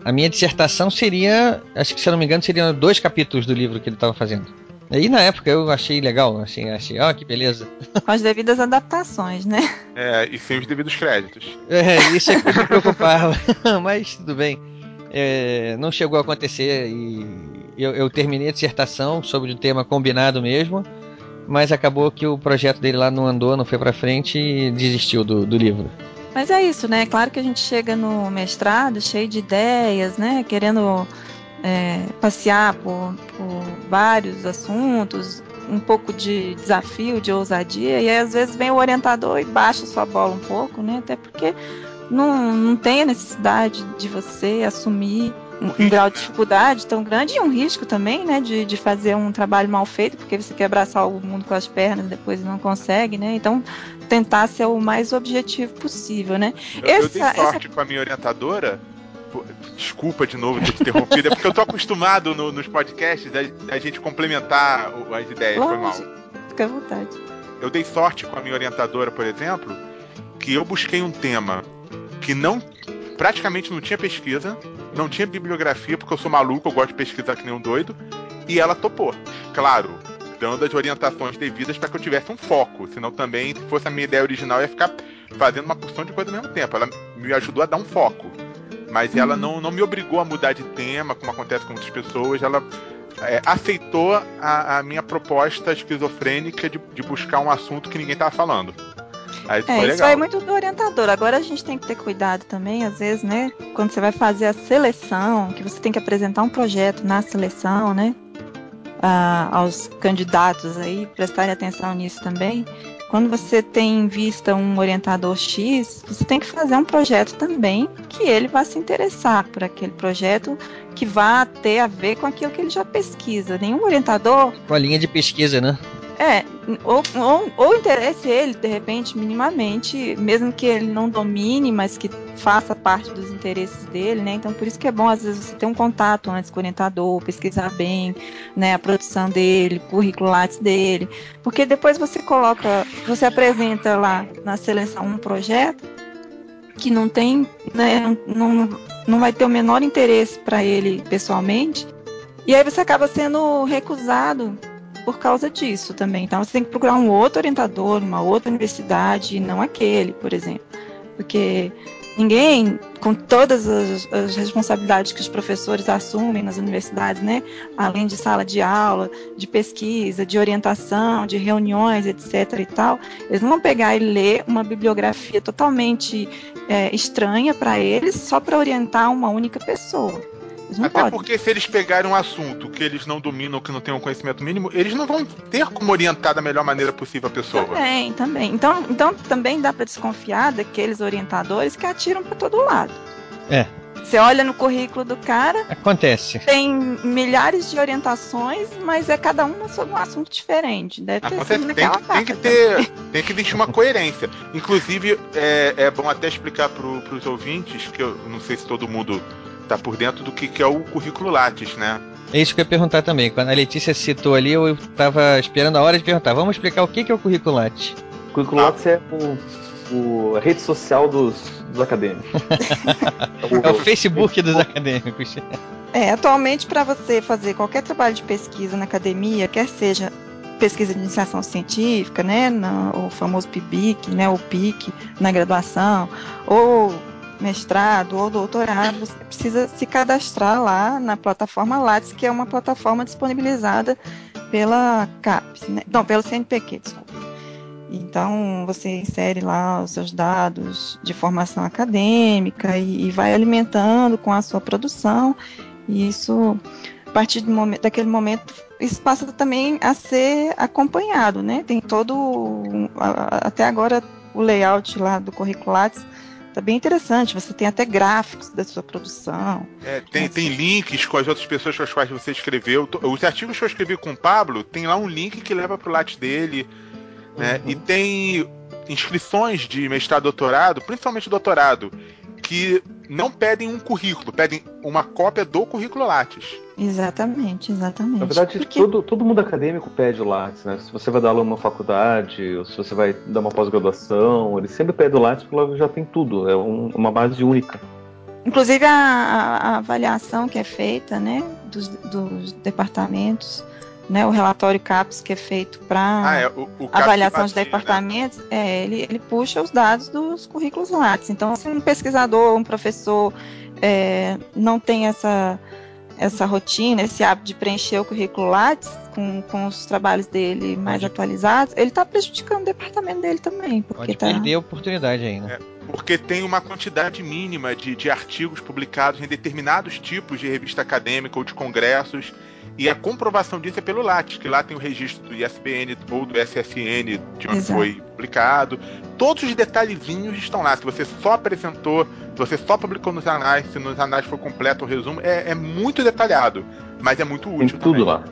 Speaker 4: A minha dissertação seria, acho que se eu não me engano, seriam dois capítulos do livro que ele estava fazendo. E na época eu achei legal, assim, achei, ó, que beleza.
Speaker 7: Com as devidas adaptações, né?
Speaker 6: É, e sem os devidos créditos.
Speaker 4: É, isso é que me preocupava, mas tudo bem. É, não chegou a acontecer e eu, eu terminei a dissertação sobre o tema combinado mesmo, mas acabou que o projeto dele lá não andou, não foi pra frente e desistiu do, do livro.
Speaker 7: Mas é isso, né? Claro que a gente chega no mestrado cheio de ideias, né? Querendo é, passear por, por vários assuntos, um pouco de desafio, de ousadia, e aí, às vezes vem o orientador e baixa sua bola um pouco, né? Até porque não, não tem a necessidade de você assumir um, um grau de dificuldade tão grande e um risco também, né? De, de fazer um trabalho mal feito, porque você quer abraçar o mundo com as pernas e depois não consegue, né? Então, tentar ser o mais objetivo possível, né?
Speaker 6: Eu, eu
Speaker 7: Essa-
Speaker 6: dei sorte com a minha orientadora. Desculpa de novo ter te interrompido, é porque eu tô acostumado no- nos podcasts da, da gente complementar as ideias, foi mal.
Speaker 7: Fica à vontade.
Speaker 6: Eu dei sorte com a minha orientadora, por exemplo, que eu busquei um tema que não praticamente não tinha pesquisa, não tinha bibliografia, porque eu sou maluco, eu gosto de pesquisar que nem um doido, e ela topou. Claro, dando as orientações devidas para que eu tivesse um foco, senão também, se fosse a minha ideia original, eu ia ficar fazendo uma porção de coisa ao mesmo tempo. Ela me ajudou a dar um foco. Mas ela não, não me obrigou a mudar de tema, como acontece com muitas pessoas. Ela é, aceitou a, a minha proposta esquizofrênica de, de buscar um assunto que ninguém tava falando. Aí isso
Speaker 7: É,
Speaker 6: foi
Speaker 7: isso
Speaker 6: legal.
Speaker 7: aí é muito do orientador. Agora a gente tem que ter cuidado também, às vezes, né? Quando você vai fazer a seleção, que você tem que apresentar um projeto na seleção, né? ah, aos candidatos aí, prestarem atenção nisso também. Quando você tem em vista um orientador X, você tem que fazer um projeto também que ele vá se interessar por aquele projeto que vá ter a ver com aquilo que ele já pesquisa. Nenhum orientador
Speaker 4: Com a linha de pesquisa, né?
Speaker 7: É, ou, ou, ou interesse ele, de repente, minimamente, mesmo que ele não domine, mas que faça parte dos interesses dele, né? Então, por isso que é bom, às vezes, você ter um contato antes com o orientador, pesquisar bem, né, a produção dele, currículo dele, porque depois você coloca, você apresenta lá na seleção um projeto que não tem, né, não, não vai ter o menor interesse para ele pessoalmente, e aí você acaba sendo recusado por causa disso também. Então você tem que procurar um outro orientador, uma outra universidade, não aquele, por exemplo. Porque ninguém, com todas as, as responsabilidades que os professores assumem nas universidades, né, além de sala de aula, de pesquisa, de orientação, de reuniões, etc. e tal, eles não vão pegar e ler uma bibliografia totalmente é, estranha para eles só para orientar uma única pessoa. Eles não
Speaker 6: Até
Speaker 7: podem.
Speaker 6: porque se eles pegarem um assunto que eles não dominam, que não têm um conhecimento mínimo, eles não vão ter como orientar da melhor maneira possível a pessoa.
Speaker 7: Também, também. Então, então também dá para desconfiar daqueles orientadores que atiram para todo lado.
Speaker 4: É.
Speaker 7: Você olha no currículo do cara,
Speaker 4: Acontece.
Speaker 7: tem milhares de orientações, mas é cada uma sobre um assunto diferente. Deve ter
Speaker 6: Acontece,
Speaker 7: sido
Speaker 6: tem,
Speaker 7: naquela
Speaker 6: que- tem que ter, tem que existir uma coerência. Inclusive, é, é bom até explicar para os ouvintes, que eu não sei se todo mundo tá por dentro do que, que é o currículo Lattes, né?
Speaker 4: É isso que eu ia perguntar também. Quando a Letícia citou ali, eu tava esperando a hora de perguntar. Vamos explicar o que que é o currículo Lattes.
Speaker 5: O currículo Lattes é o, o- a rede social dos, dos acadêmicos.
Speaker 4: É o Facebook dos acadêmicos.
Speaker 7: É, atualmente, para você fazer qualquer trabalho de pesquisa na academia, quer seja pesquisa de iniciação científica, né, na- o famoso PIBIC, né, o PIC na graduação, ou mestrado ou doutorado, você precisa se cadastrar lá na plataforma Lattes, que é uma plataforma disponibilizada pela CAPES, né, não, pelo CNPq, desculpa. Então, você insere lá os seus dados de formação acadêmica e, e vai alimentando com a sua produção. E isso partir do momen- daquele momento, isso passa também a ser acompanhado, né? Tem todo. a- a- Até agora, o layout lá do currículo Lattes tá bem interessante. Você tem até gráficos da sua produção.
Speaker 6: É, tem, tem links com as outras pessoas com as quais você escreveu. Os artigos que eu escrevi com o Pablo, tem lá um link que leva pro Lattes dele. né? E tem inscrições de mestrado e doutorado, principalmente doutorado, que não pedem um currículo, pedem uma cópia do currículo Lattes.
Speaker 7: Exatamente, exatamente.
Speaker 5: Na verdade,
Speaker 7: Porque-
Speaker 5: todo, todo mundo acadêmico pede o Lattes, né? Se você vai dar aula numa faculdade, ou se você vai dar uma pós-graduação, ele sempre pede o Lattes porque logo já tem tudo, é um- uma base única.
Speaker 7: Inclusive a, a- a avaliação que é feita, né, dos, dos departamentos, né, o relatório CAPES que é feito para
Speaker 6: Ah, é,
Speaker 7: avaliação
Speaker 6: de né?
Speaker 7: departamentos, é, ele, ele puxa os dados dos currículos Lattes. Então, se um pesquisador, um professor é, não tem essa, essa rotina, esse hábito de preencher o currículo Lattes com, com os trabalhos dele mais atualizados, ele está prejudicando o departamento dele também. Porque
Speaker 4: Pode
Speaker 7: tá...
Speaker 4: perder a oportunidade aí, né?
Speaker 6: Porque tem uma quantidade mínima de, de artigos publicados em determinados tipos de revista acadêmica ou de congressos. E a comprovação disso é pelo Lattes, que lá tem o registro do ISBN ou do SSN de onde
Speaker 7: Exato.
Speaker 6: foi publicado. Todos os detalhezinhos estão lá. Se você só apresentou, se você só publicou nos anais, se nos anais for completo o resumo, é, é muito detalhado, mas é muito
Speaker 5: Tem
Speaker 6: útil
Speaker 5: tudo
Speaker 6: também.
Speaker 5: lá.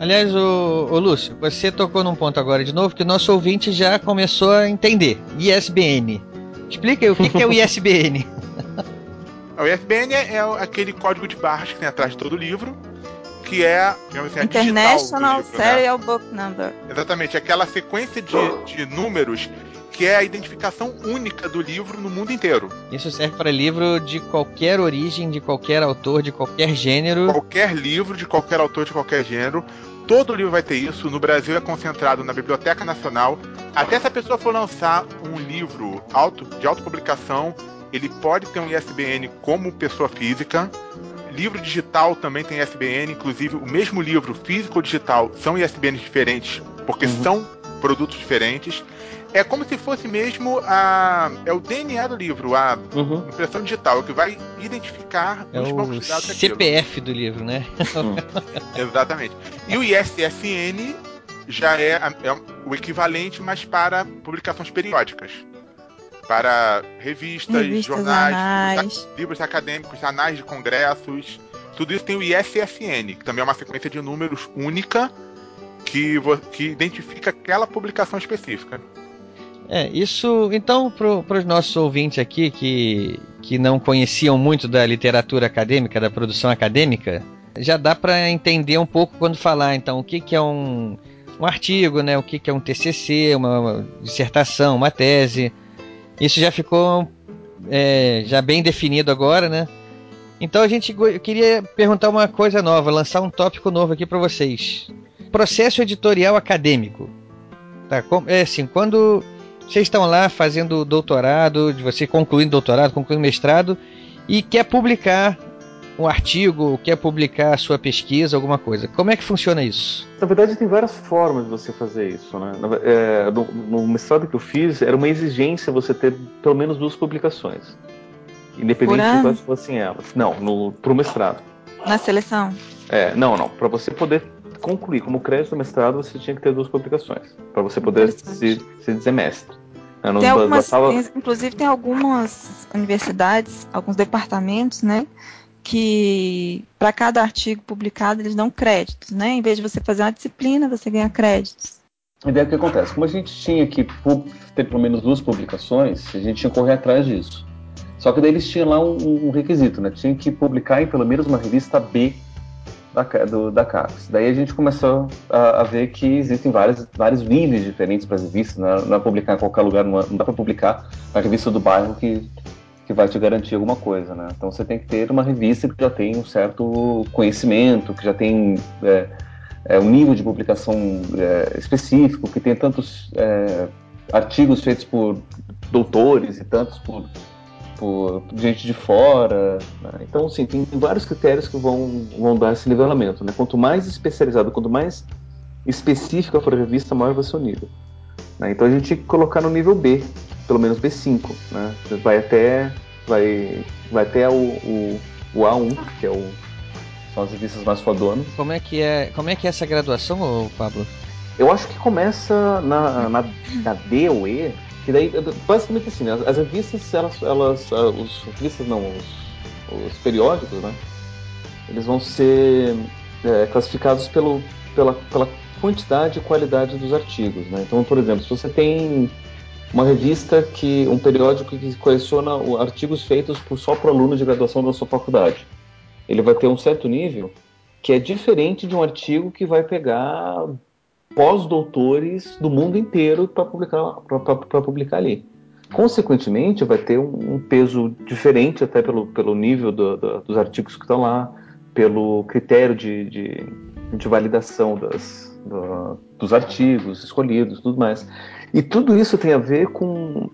Speaker 4: Aliás, o, Lúcio, você tocou num ponto agora de novo que o nosso ouvinte já começou a entender. ISBN. Explica aí o que, que é o ISBN.
Speaker 6: O ISBN é, é aquele código de barras que tem atrás de todo livro, que é, assim,
Speaker 7: International
Speaker 6: livro, né?
Speaker 7: Serial Book Number.
Speaker 6: Exatamente, aquela sequência de, de números que é a identificação única do livro no mundo inteiro.
Speaker 4: Isso serve para livro de qualquer origem, de qualquer autor, de qualquer gênero.
Speaker 6: Qualquer livro de qualquer autor de qualquer gênero, todo livro vai ter isso. No Brasil é concentrado na Biblioteca Nacional. Até se a pessoa for lançar um livro auto, de autopublicação, ele pode ter um ISBN como pessoa física. Livro digital também tem ISBN, inclusive o mesmo livro físico ou digital são ISBNs diferentes, porque
Speaker 5: Uhum.
Speaker 6: são produtos diferentes. É como se fosse mesmo a. É o DNA do livro, a
Speaker 5: Uhum.
Speaker 6: impressão digital, é o que vai identificar
Speaker 4: É
Speaker 6: os
Speaker 4: o
Speaker 6: bancos de dados.
Speaker 4: CPF do livro, né?
Speaker 6: Exatamente. E o ISSN já é, a- é o equivalente, mas para publicações periódicas. Para revistas,
Speaker 7: Revistas,
Speaker 6: jornais,
Speaker 7: anais.
Speaker 6: livros, acadêmicos, anais de congressos. Tudo isso tem o ISSN, que também é uma sequência de números única que, que identifica aquela publicação específica.
Speaker 4: É, isso. Então, para os nossos ouvintes aqui que, que não conheciam muito da literatura acadêmica, da produção acadêmica, já dá para entender um pouco quando falar, então, o que, que é um, um artigo, né? O que, que é um TCC, uma, uma dissertação, uma tese. Isso já ficou é, já bem definido agora, né? Então a gente queria perguntar uma coisa nova, lançar um tópico novo aqui para vocês. Processo editorial acadêmico. Tá, é assim, quando vocês estão lá fazendo doutorado, de você concluindo doutorado, concluindo mestrado, e quer publicar um artigo, quer publicar a sua pesquisa, alguma coisa. Como é que funciona isso?
Speaker 5: Na verdade, tem várias formas de você fazer isso. Né? É, no, no mestrado que eu fiz, era uma exigência você ter pelo menos duas publicações. Independente
Speaker 7: Por
Speaker 5: de quais fossem elas. Não, no, pro mestrado.
Speaker 7: Na seleção.
Speaker 5: É, não, não. Para você poder concluir como crédito do mestrado, você tinha que ter duas publicações. Para você poder se, se dizer mestre. Não
Speaker 7: Tem algumas,
Speaker 5: bastava-
Speaker 7: inclusive tem algumas universidades, alguns departamentos, né, que para cada artigo publicado eles dão créditos, né? Em vez de você fazer uma disciplina, você ganha créditos.
Speaker 5: Ideia é o que acontece. Como a gente tinha que ter pelo menos duas publicações, a gente tinha que correr atrás disso. Só que daí eles tinham lá um, um requisito, né? Tinha que publicar em pelo menos uma revista B da, do, da CAPES. Daí a gente começou a, a ver que existem vários, vários níveis diferentes para as revistas, né? não é publicar em qualquer lugar, não, não dá para publicar na revista do bairro que, que vai te garantir alguma coisa, né? Então você tem que ter uma revista que já tem um certo conhecimento, que já tem é, é, um nível de publicação é, específico, que tem tantos é, artigos feitos por doutores e tantos por, por gente de fora. né? Então, sim, tem vários critérios que vão, vão dar esse nivelamento. Né? Quanto mais especializado, quanto mais específica for a revista, maior vai ser o nível. né? Então a gente tinha que colocar no nível B, pelo menos B5. Né? Vai até vai, vai ter o, o, o A1, que é o, são as revistas mais fodonas.
Speaker 4: Como é que é, como é, que é essa graduação, Pablo?
Speaker 5: Eu acho que começa na, na, na D ou E, que daí, basicamente assim, as, as revistas, elas, elas ah, os revistas não, os, os periódicos, né? Eles vão ser é, classificados pelo, pela, pela quantidade e qualidade dos artigos, né? Então, por exemplo, se você tem uma revista que um periódico que coleciona artigos feitos por, só por alunos de graduação da sua faculdade, ele vai ter um certo nível que é diferente de um artigo que vai pegar pós-doutores do mundo inteiro para publicar, pra publicar ali. Consequentemente, vai ter um, um peso diferente até pelo, pelo nível do- do- dos artigos que estão lá, pelo critério de, de, de validação das, do- dos artigos escolhidos, tudo mais. E tudo isso tem a ver com,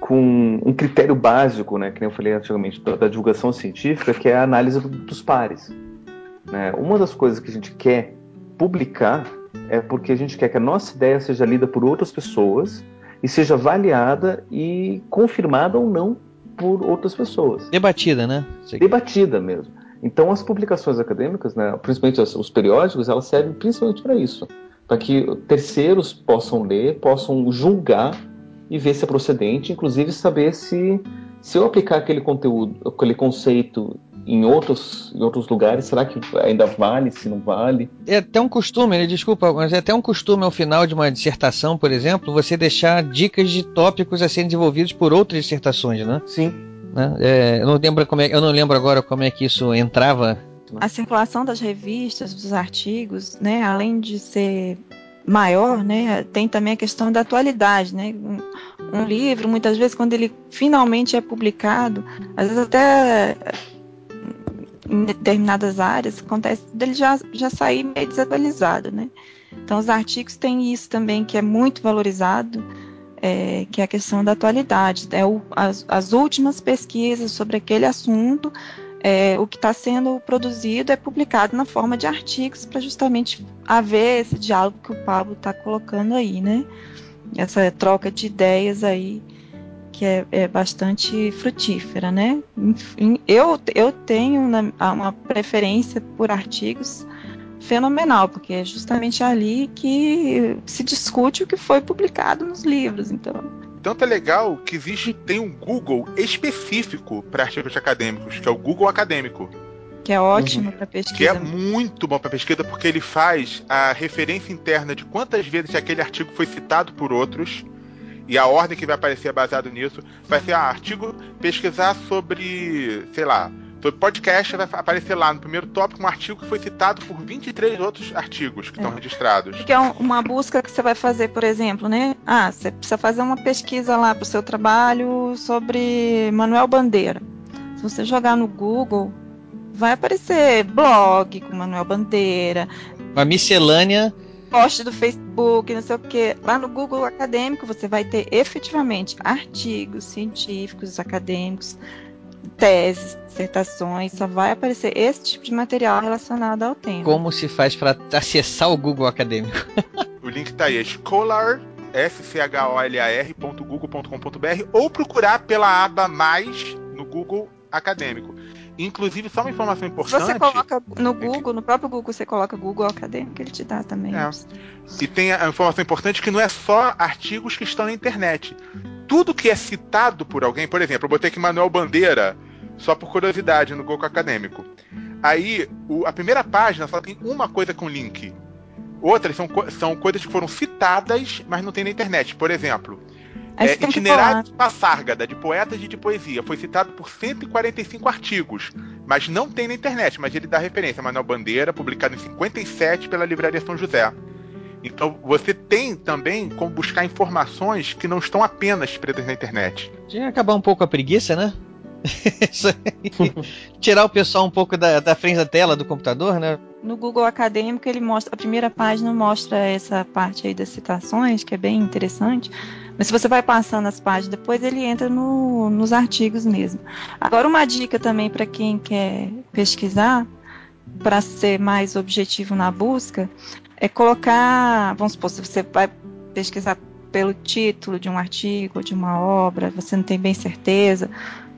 Speaker 5: com um critério básico, né, que nem eu falei antigamente, da, da divulgação científica, que é a análise do- dos pares. né? Uma das coisas que a gente quer publicar é porque a gente quer que a nossa ideia seja lida por outras pessoas e seja avaliada e confirmada ou não por outras pessoas.
Speaker 4: Debatida, né?
Speaker 5: Debatida mesmo. Então as publicações acadêmicas, né, principalmente os periódicos, elas servem principalmente para isso, para que terceiros possam ler, possam julgar e ver se é procedente, inclusive saber se se eu aplicar aquele conteúdo, aquele conceito em outros, em outros lugares, será que ainda vale, se não vale?
Speaker 4: É até um costume, né? desculpa, mas é até um costume ao final de uma dissertação, por exemplo, você deixar dicas de tópicos a serem desenvolvidos por outras dissertações, né?
Speaker 5: Sim.
Speaker 4: Né? É, eu, não lembro como é, eu não lembro agora como é que isso entrava.
Speaker 7: A circulação das revistas, dos artigos, né, além de ser maior, né, tem também a questão da atualidade, né? Um, um livro, muitas vezes, quando ele finalmente é publicado, às vezes até em determinadas áreas acontece dele já, já sair meio desatualizado, né? Então os artigos têm isso também que é muito valorizado, é, que é a questão da atualidade, é o, as, as últimas pesquisas sobre aquele assunto é, o que está sendo produzido é publicado na forma de artigos para justamente haver esse diálogo que o Pablo está colocando aí, né? Essa troca de ideias aí que é, é bastante frutífera, né? Enfim, eu, eu tenho na- uma preferência por artigos fenomenal, porque é justamente ali que se discute o que foi publicado nos livros, então
Speaker 6: Tanto é legal que existe tem um Google específico para artigos acadêmicos, que é o Google Acadêmico,
Speaker 7: que é ótimo para pesquisa.
Speaker 6: que é muito bom para pesquisa porque ele faz a referência interna de quantas vezes aquele artigo foi citado por outros e a ordem que vai aparecer é baseado nisso. Vai ser ah, artigo pesquisar sobre, sei lá, sobre podcast, vai aparecer lá no primeiro tópico um artigo que foi citado por 23 outros artigos que estão registrados.
Speaker 7: Porque é um- uma busca que você vai fazer, por exemplo, né? Ah, você precisa fazer uma pesquisa lá para o seu trabalho sobre Manuel Bandeira. Se você jogar no Google, vai aparecer blog com Manuel Bandeira,
Speaker 4: Uma miscelânea.
Speaker 7: post do Facebook, não sei o quê. Lá no Google Acadêmico você vai ter efetivamente artigos científicos, acadêmicos, teses, dissertações, só vai aparecer esse tipo de material relacionado ao tema.
Speaker 4: Como se faz para acessar o Google Acadêmico?
Speaker 6: O link tá aí, é scholar, scholar.google.com.br ou procurar pela aba mais no Google Acadêmico. Inclusive, só uma informação importante.
Speaker 7: você coloca no Google, no próprio Google, você coloca Google Acadêmico, ele te dá também.
Speaker 6: É. E tem a informação importante que não é só artigos que estão na internet. Tudo que é citado por alguém, por exemplo, eu botei aqui Manuel Bandeira, só por curiosidade, no Google Acadêmico. Aí, o- a primeira página só tem uma coisa com link. Outras são, são coisas que foram citadas, mas não tem na internet. Por exemplo, é,
Speaker 7: você tem que
Speaker 6: Itinerário de Passárgada, de poetas e de poesia, foi citado por 145 artigos, mas não tem na internet, mas ele dá referência. Manuel Bandeira, publicado em 57 pela Livraria São José. Então você tem também como buscar informações que não estão apenas presas na internet.
Speaker 4: Tinha acabar um pouco a preguiça, né? Tirar o pessoal um pouco da, da frente da tela do computador, né?
Speaker 7: No Google Acadêmico, ele mostra, a primeira página mostra essa parte aí das citações, que é bem interessante. Mas se você vai passando as páginas depois, ele entra no- nos artigos mesmo. Agora, uma dica também para quem quer pesquisar, para ser mais objetivo na busca, é colocar, vamos supor, se você vai pesquisar pelo título de um artigo, de uma obra, você não tem bem certeza,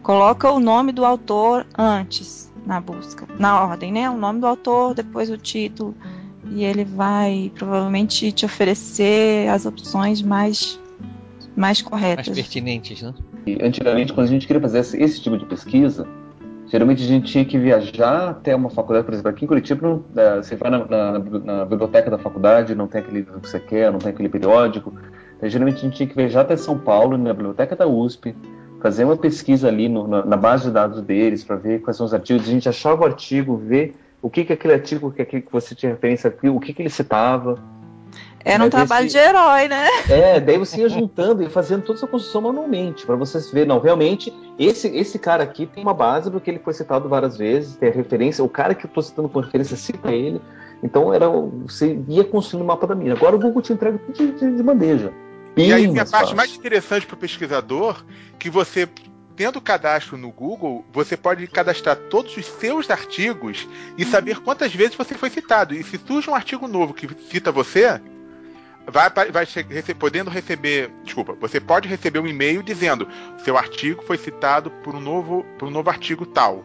Speaker 7: coloca o nome do autor antes na busca, na ordem, né? O nome do autor, depois o título. E ele vai provavelmente te oferecer as opções mais, mais
Speaker 4: Mais
Speaker 7: corretas.
Speaker 4: pertinentes, né?
Speaker 5: E antigamente, quando a gente queria fazer esse, esse tipo de pesquisa, geralmente a gente tinha que viajar até uma faculdade, por exemplo, aqui em Curitiba, não- é, você vai na, na- na biblioteca da faculdade, não tem aquele livro que você quer, não tem aquele periódico. Então, geralmente a gente tinha que viajar até São Paulo, na biblioteca da USP, fazer uma pesquisa ali no- na, na base de dados deles para ver quais são os artigos. A gente achava o artigo, ver o que que aquele artigo que, que você tinha referência aqui, o que que ele citava.
Speaker 7: Era um
Speaker 5: Mas
Speaker 7: trabalho
Speaker 5: esse-
Speaker 7: de herói, né?
Speaker 5: É, daí você ia juntando e fazendo toda essa construção manualmente, para vocês verem, não, realmente, esse, esse cara aqui tem uma base porque ele foi citado várias vezes, tem a referência, o cara que eu estou citando com referência cita ele, então era, você ia construindo o mapa da mina. Agora o Google te entrega tudo de, de- de bandeja. Bem
Speaker 6: E aí vem a parte
Speaker 5: fácil.
Speaker 6: mais interessante para o pesquisador, que você, tendo cadastro no Google, você pode cadastrar todos os seus artigos e saber quantas vezes você foi citado. E se surge um artigo novo que cita você, vai, vai rece- podendo receber, desculpa, você pode receber um e-mail dizendo seu artigo foi citado por um novo, por um novo artigo tal.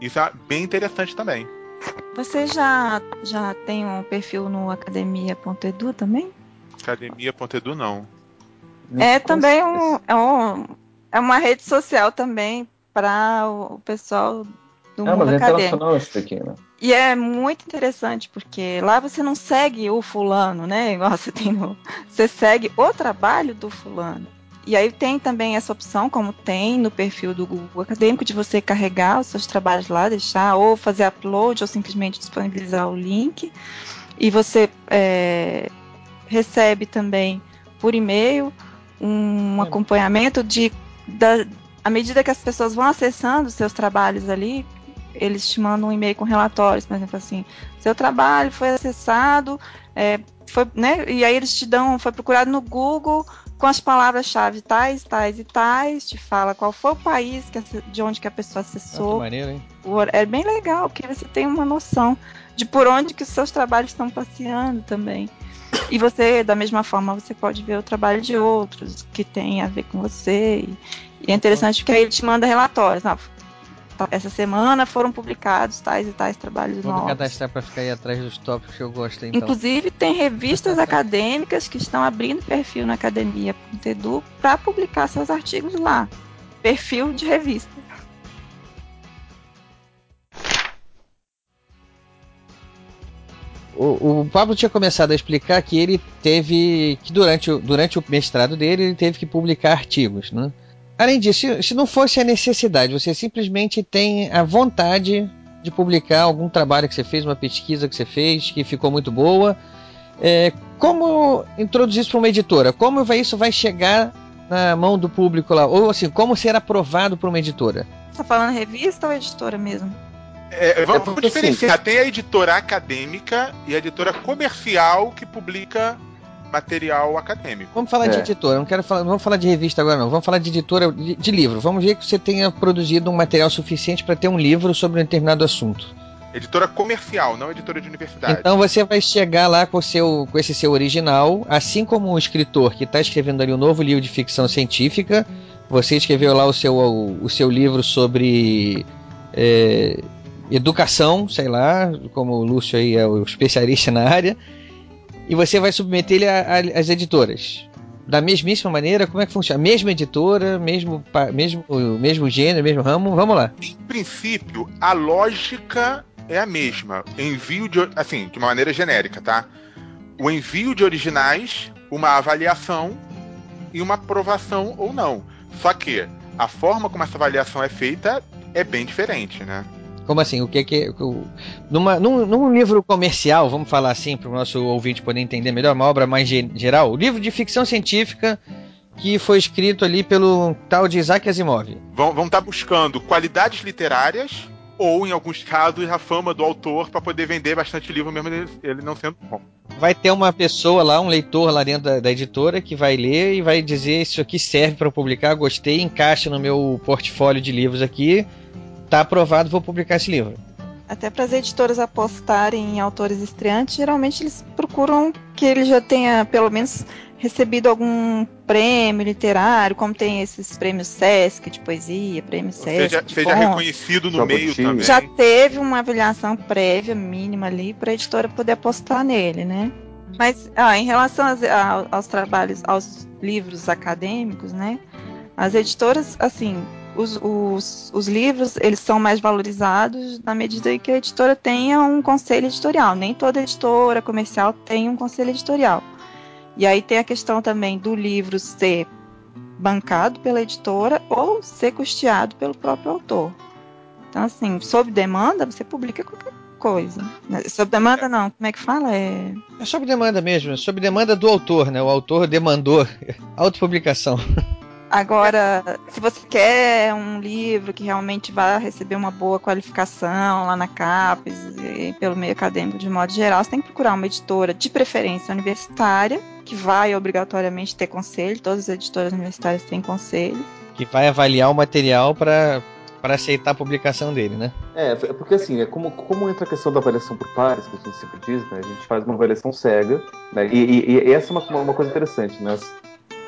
Speaker 6: Isso é bem interessante também.
Speaker 7: Você já, já tem um perfil no academia.edu também?
Speaker 6: Academia.edu não.
Speaker 7: É também um, é, um, é uma rede social também para o pessoal do
Speaker 5: Ah,
Speaker 7: mundo
Speaker 5: mas é
Speaker 7: acadêmico.
Speaker 5: internacional isso daqui, né?
Speaker 7: E é muito interessante, porque lá você não segue o fulano, né? Igual você tem no. Você segue o trabalho do fulano. E aí tem também essa opção, como tem no perfil do Google Acadêmico, de você carregar os seus trabalhos lá, deixar, ou fazer upload, ou simplesmente disponibilizar o link. E você é, recebe também por e-mail um acompanhamento de da, à medida que as pessoas vão acessando os seus trabalhos ali, eles te mandam um e-mail com relatórios, por exemplo, assim, seu trabalho foi acessado, é, foi, né, e aí eles te dão, foi procurado no Google com as palavras-chave tais, tais e tais, te fala qual foi o país que, de onde que a pessoa
Speaker 4: Ah, que
Speaker 7: acessou.
Speaker 4: maneiro, hein?
Speaker 7: É bem legal, porque você tem uma noção de por onde que os seus trabalhos estão passeando também. E você, da mesma forma, você pode ver o trabalho de outros que tem a ver com você. E, e é interessante porque aí ele te manda relatórios. Não, essa semana foram publicados tais e tais trabalhos
Speaker 4: Vou
Speaker 7: novos.
Speaker 4: cadastrar pra ficar aí atrás dos tópicos que eu gosto, então.
Speaker 7: Inclusive, tem revistas acadêmicas que estão abrindo perfil na academia.edu para publicar seus artigos lá. Perfil de revista.
Speaker 4: O, o Pablo tinha começado a explicar que ele teve que durante o, durante o mestrado dele ele teve que publicar artigos, né? Além disso, se, não fosse a necessidade, você simplesmente tem a vontade de publicar algum trabalho que você fez, uma pesquisa que você fez que ficou muito boa, é, como introduzir isso para uma editora? Como vai, isso vai chegar na mão do público lá? Ou assim, como ser aprovado por uma editora?
Speaker 7: Tá falando revista ou editora mesmo?
Speaker 6: É, vamos,
Speaker 5: É
Speaker 6: vamos diferenciar. Tem a editora acadêmica e a editora comercial que publica material acadêmico.
Speaker 4: Vamos falar de
Speaker 5: É.
Speaker 4: editora, não quero falar, não vamos falar de revista agora não, vamos falar de editora de, de livro. Vamos ver que você tenha produzido um material suficiente para ter um livro sobre um determinado assunto.
Speaker 6: Editora comercial, não editora de universidade.
Speaker 4: Então você vai chegar lá com, o seu, com esse seu original, assim como o escritor que está escrevendo ali um novo livro de ficção científica, você escreveu lá o seu, o, o seu livro sobre é, educação, sei lá, como o Lúcio aí é o especialista na área, e você vai submeter ele às editoras. Da mesmíssima maneira, como é que funciona? Mesma editora, mesmo, mesmo, mesmo gênero, mesmo ramo, vamos lá.
Speaker 6: Em princípio, a lógica é a mesma. Envio de, assim, de uma maneira genérica, tá? O envio de originais, uma avaliação e uma aprovação ou não. Só que a forma como essa avaliação é feita é bem diferente, né?
Speaker 4: Como assim? O que é que. o- numa, num, num livro comercial, vamos falar assim, para o nosso ouvinte poder entender melhor, uma obra mais ge- geral, o livro de ficção científica que foi escrito ali pelo tal de Isaac Asimov.
Speaker 6: Vão vão estar buscando qualidades literárias ou, em alguns casos, a fama do autor para poder vender bastante livro mesmo ele, ele não sendo bom.
Speaker 4: Vai ter uma pessoa lá, um leitor lá dentro da, da editora, que vai ler e vai dizer: Isso aqui serve para publicar, gostei, encaixa no meu portfólio de livros aqui, tá aprovado, vou publicar esse livro.
Speaker 7: Até para as editoras apostarem em autores estreantes, geralmente eles procuram que ele já tenha pelo menos recebido algum prêmio literário, como tem esses prêmios Sesc de poesia, prêmio Sesc.
Speaker 6: Seja, seja reconhecido no meio também.
Speaker 7: Já teve uma avaliação prévia, mínima ali, para a editora poder apostar nele, né? Mas ah, em relação aos, aos trabalhos, aos livros acadêmicos, né? As editoras, assim, os, os, os livros eles são mais valorizados na medida em que a editora tenha um conselho editorial. Nem toda editora comercial tem um conselho editorial. E aí tem a questão também do livro ser bancado pela editora ou ser custeado pelo próprio autor. Então, assim, sob demanda, você publica qualquer coisa. Sob demanda, não. Como é que fala? É...
Speaker 4: É sob demanda mesmo, é sob demanda do autor, né? O autor demandou autopublicação.
Speaker 7: Agora, se você quer um livro que realmente vai receber uma boa qualificação lá na CAPES e pelo meio acadêmico de modo geral, você tem que procurar uma editora de preferência universitária, que vai obrigatoriamente ter conselho, todas as editoras universitárias têm conselho.
Speaker 4: Que vai avaliar o material para para aceitar a publicação dele, né?
Speaker 5: É, é porque assim, é como, como entra a questão da avaliação por pares, que a gente sempre diz, né? A gente faz uma avaliação cega, né? E, e- e essa é uma, uma coisa interessante, né? As,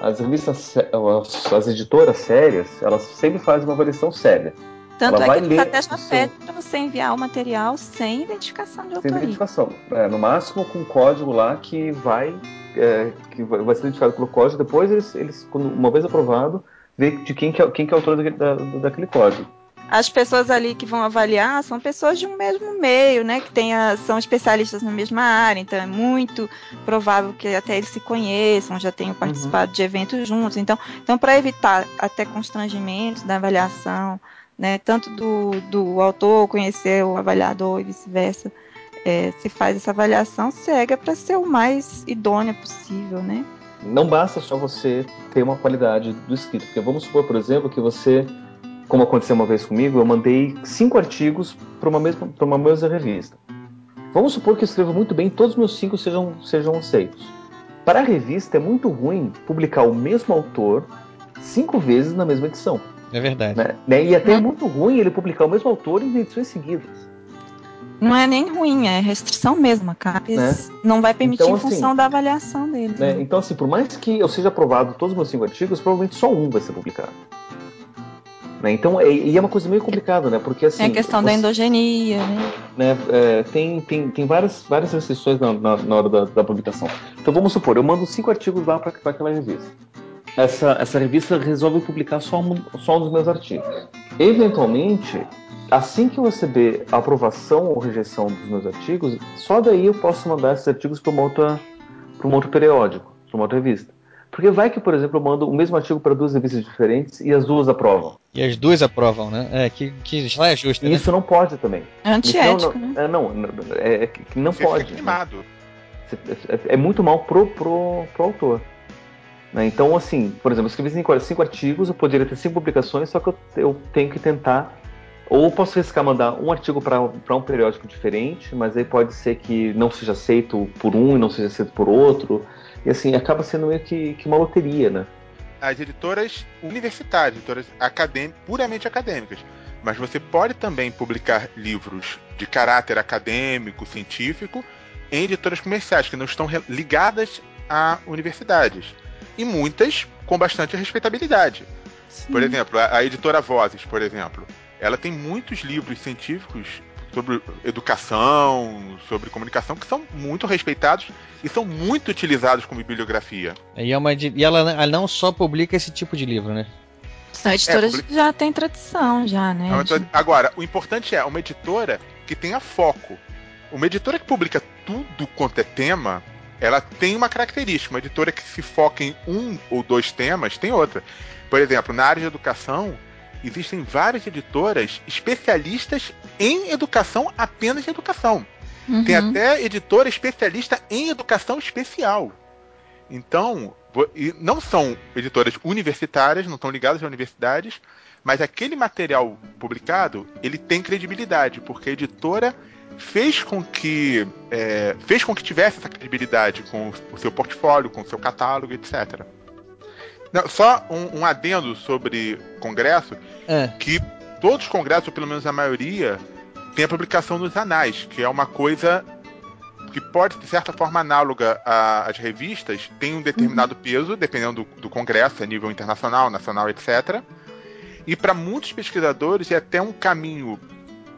Speaker 5: as revistas, as, as editoras sérias, elas sempre fazem uma avaliação séria.
Speaker 7: Tanto
Speaker 5: Ela
Speaker 7: é
Speaker 5: vai
Speaker 7: que a
Speaker 5: ler
Speaker 7: estratégia
Speaker 5: o seu-
Speaker 7: pede para você enviar o material sem identificação de
Speaker 5: Sem
Speaker 7: autoria.
Speaker 5: identificação. É, no máximo com um código lá que vai, é, que vai vai ser identificado pelo código. Depois eles, eles quando- uma vez aprovado, vê de quem que é, quem que é o autor daquele, da- daquele código.
Speaker 7: As pessoas ali que vão avaliar são pessoas de um mesmo meio, né? Que tenha, são especialistas na mesma área, então é muito provável que até eles se conheçam, já tenham participado de eventos juntos. Então, então para evitar até constrangimentos da avaliação, né? Tanto do, do autor conhecer o avaliador e vice-versa, é, se faz essa avaliação cega para ser o mais idônea possível, né?
Speaker 5: Não basta só você ter uma qualidade do escrito, porque vamos supor, por exemplo, que você, como aconteceu uma vez comigo, eu mandei cinco artigos para uma mesma para uma mesma revista. Vamos supor que eu escrevo muito bem, todos os meus cinco sejam sejam aceitos. Para a revista é muito ruim publicar o mesmo autor cinco vezes na mesma edição.
Speaker 4: É verdade.
Speaker 5: Né? Né? E até é muito ruim ele publicar o mesmo autor em edições seguidas.
Speaker 7: Não é nem ruim, é restrição mesmo. A CAPES
Speaker 5: Né?
Speaker 7: não vai permitir
Speaker 5: Então,
Speaker 7: em função
Speaker 5: assim,
Speaker 7: da avaliação dele.
Speaker 5: né? Então, assim, por mais que eu seja aprovado todos os meus cinco artigos, provavelmente só um vai ser publicado. Né? Então, é, e é uma coisa meio complicada, né? Porque assim.
Speaker 7: Tem a questão da
Speaker 5: você-
Speaker 7: endogenia, né?
Speaker 5: né, é, tem, tem, tem várias, várias restrições na, na- na hora da, da publicação. Então vamos supor, eu mando cinco artigos lá para aquela revista. Essa, essa revista resolve publicar só um, só um dos meus artigos. Eventualmente, assim que eu receber a aprovação ou rejeição dos meus artigos, só daí eu posso mandar esses artigos para uma outra, para um outro periódico, para uma outra revista. Porque vai que, por exemplo, eu mando o mesmo artigo para duas revistas diferentes e as duas aprovam.
Speaker 4: E as duas aprovam, né? É, que, que já é justo,
Speaker 5: E
Speaker 4: né?
Speaker 5: isso não pode também.
Speaker 7: É antiético,
Speaker 5: não,
Speaker 7: né?
Speaker 5: não, é, não, não, é, é que não
Speaker 6: Você
Speaker 5: pode.
Speaker 6: fica queimado.
Speaker 5: É, é muito mal pro, pro, pro autor. né? Então, assim, por exemplo, eu escrevi cinco, cinco artigos, eu poderia ter cinco publicações, só que eu, eu tenho que tentar. Ou posso riscar mandar um artigo para um periódico diferente, mas aí pode ser que não seja aceito por um e não seja aceito por outro. E assim, acaba sendo meio que, que uma loteria, né?
Speaker 6: As editoras universitárias, editoras acadêmicas, puramente acadêmicas. Mas você pode também publicar livros de caráter acadêmico, científico, em editoras comerciais, que não estão ligadas a universidades. E muitas com bastante respeitabilidade. Por exemplo, a, a editora Vozes, por exemplo, ela tem muitos livros científicos sobre educação, sobre comunicação, que são muito respeitados e são muito utilizados como bibliografia.
Speaker 4: E, é uma, e ela, ela não só publica esse tipo de livro, né?
Speaker 7: São editoras
Speaker 6: publica-
Speaker 7: que já têm tradição, já, né?
Speaker 6: É editora- Agora, o importante é uma editora que tenha foco. Uma editora que publica tudo quanto é tema, ela tem uma característica. Uma editora que se foca em um ou dois temas tem outra. Por exemplo, na área de educação, existem várias editoras especialistas em educação, apenas em educação. Tem
Speaker 7: Uhum.
Speaker 6: até editora especialista em educação especial. Então, não são editoras universitárias, não estão ligadas a universidades, mas aquele material publicado, ele tem credibilidade, porque a editora fez com que é, fez com que tivesse essa credibilidade com o seu portfólio, com o seu catálogo, etc. Não, só um, um adendo sobre congresso,
Speaker 4: É.
Speaker 6: que todos os congressos, ou pelo menos a maioria, tem a publicação nos anais, que é uma coisa que pode, de certa forma, análoga às revistas, tem um determinado peso, dependendo do, do congresso, a nível internacional, nacional, etc. E para muitos pesquisadores é até um caminho,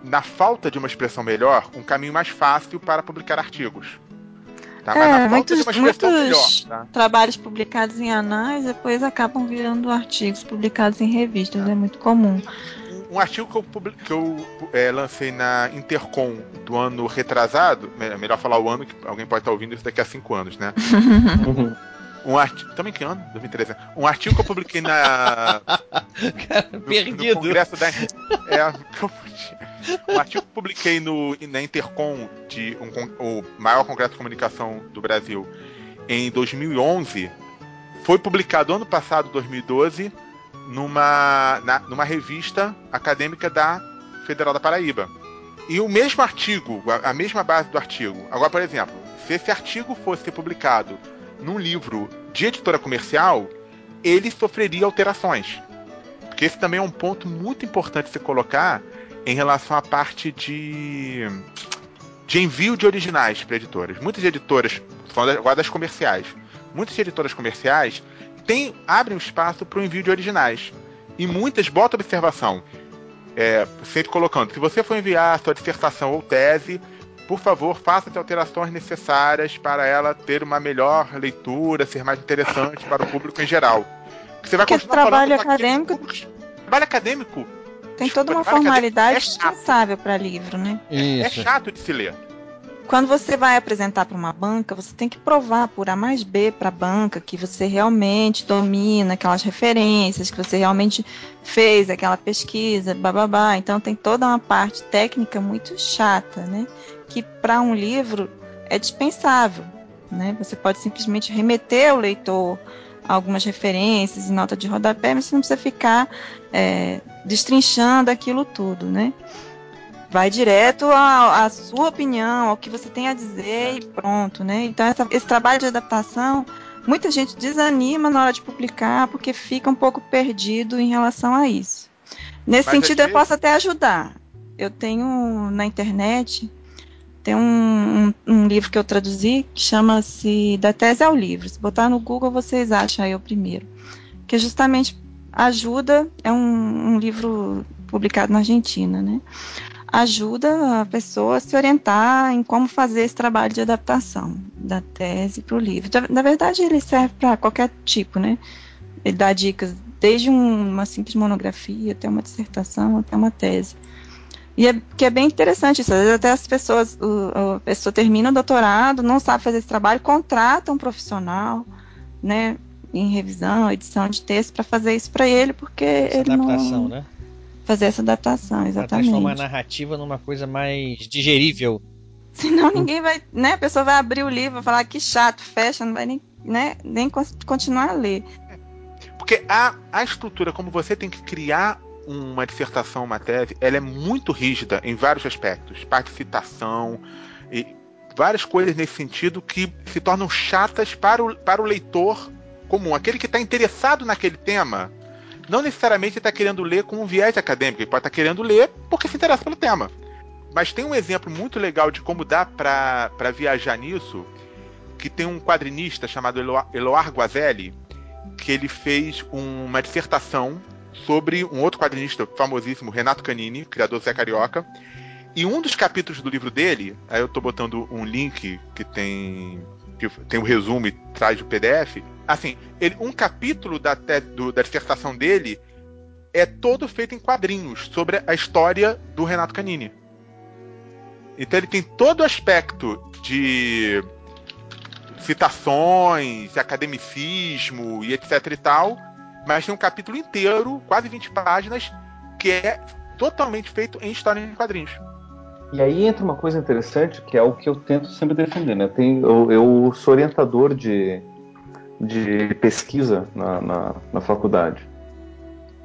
Speaker 6: na falta de uma expressão melhor, um caminho mais fácil para publicar artigos. Tá?
Speaker 7: É, muitos, muitos
Speaker 6: melhor. Tá?
Speaker 7: trabalhos publicados em anais depois acabam virando artigos publicados em revistas, é muito comum.
Speaker 6: Um artigo que eu, publi- que eu é, lancei na Intercom do ano retrasado, me- melhor falar o ano, que alguém pode estar ouvindo isso daqui a cinco anos, né? Um artigo. Também que ano? 2013. né? Um artigo que eu publiquei na.
Speaker 4: Cara,
Speaker 6: no,
Speaker 4: perdido.
Speaker 6: No congresso da. É, um artigo que eu publiquei no, na Intercom, de um o maior congresso de comunicação do Brasil, em 2011, foi publicado ano passado, 2012, numa, na- numa revista acadêmica da Federal da Paraíba. E o mesmo artigo, a, a mesma base do artigo. Agora, por exemplo, se esse artigo fosse publicado num livro de editora comercial, ele sofreria alterações. Porque esse também é um ponto muito importante se colocar em relação à parte de, de envio de originais para editoras. Muitas editoras, falando agora das comerciais, muitas editoras comerciais têm, abrem um espaço para o envio de originais. E muitas botam observação. É, sempre colocando, se você for enviar a sua dissertação ou tese, por favor, faça as alterações necessárias para ela ter uma melhor leitura, ser mais interessante para o público em geral. Você vai
Speaker 7: Porque
Speaker 6: continuar
Speaker 7: trabalho acadêmico
Speaker 6: públicos- Trabalho acadêmico
Speaker 7: tem toda uma
Speaker 6: trabalho
Speaker 7: formalidade
Speaker 6: é
Speaker 7: dispensável para livro, né?
Speaker 6: é chato de se ler.
Speaker 7: Quando você vai apresentar para uma banca, você tem que provar por A mais B para a banca que você realmente domina aquelas referências, que você realmente fez aquela pesquisa, bababá. Então tem toda uma parte técnica muito chata, né? Que para um livro é dispensável, né? Você pode simplesmente remeter o leitor algumas referências e nota de rodapé, mas você não precisa ficar é, destrinchando aquilo tudo, né? Vai direto à, sua opinião, ao que você tem a dizer e pronto, né? Então essa- esse trabalho de adaptação, muita gente desanima na hora de publicar porque fica um pouco perdido em relação a isso. Nesse
Speaker 9: Mas
Speaker 7: sentido, eu posso até ajudar. Eu tenho na internet tem um, um- um livro que eu traduzi que chama-se Da Tese ao Livro. Se botar no Google, vocês acham aí o primeiro. Que justamente ajuda, é um, um livro publicado na Argentina, né? Ajuda a pessoa a se orientar em como fazer esse trabalho de adaptação da tese para o livro. Na verdade, ele serve para qualquer tipo, né? Ele dá dicas desde um- uma simples monografia até uma dissertação, até uma tese. E é, que é bem interessante isso. Às vezes até as pessoas, o- a pessoa termina o doutorado, não sabe fazer esse trabalho, contrata um profissional, né? Em revisão, edição de texto para fazer isso para ele, porque
Speaker 4: Essa
Speaker 7: ele
Speaker 4: adaptação,
Speaker 7: não
Speaker 4: né?
Speaker 7: Fazer essa adaptação,
Speaker 4: Pra
Speaker 7: exatamente.
Speaker 4: transformar a narrativa numa coisa mais digerível.
Speaker 7: Senão ninguém vai, né? A pessoa vai abrir o livro e falar "Ah, que chato, fecha, não vai nem, né, nem continuar a ler.
Speaker 6: Porque a, a estrutura, como você tem que criar uma dissertação, uma tese, ela é muito rígida em vários aspectos. Parte de citação e várias coisas nesse sentido que se tornam chatas para o, para o leitor comum. Aquele que está interessado naquele tema, não necessariamente está querendo ler com um viés acadêmico, ele pode estar querendo ler porque se interessa pelo tema. Mas tem um exemplo muito legal de como dá para viajar nisso, que tem um quadrinista chamado Elo- Eloar Guazelli, que ele fez uma dissertação sobre um outro quadrinista famosíssimo, Renato Canini, criador do Zé Carioca. E um dos capítulos do livro dele, aí eu tô botando um link que tem que tem um resumo e traz o PDF. Assim, ele, um capítulo da, do- da dissertação dele é todo feito em quadrinhos sobre a história do Renato Canini. Então ele tem todo o aspecto de citações, academicismo e etc e tal, mas tem um capítulo inteiro, quase 20 páginas, que é totalmente feito em história em quadrinhos.
Speaker 5: E aí entra uma coisa interessante, que é o que eu tento sempre defender. Né? Eu, tenho- eu- eu sou orientador de, de pesquisa na, na, na faculdade.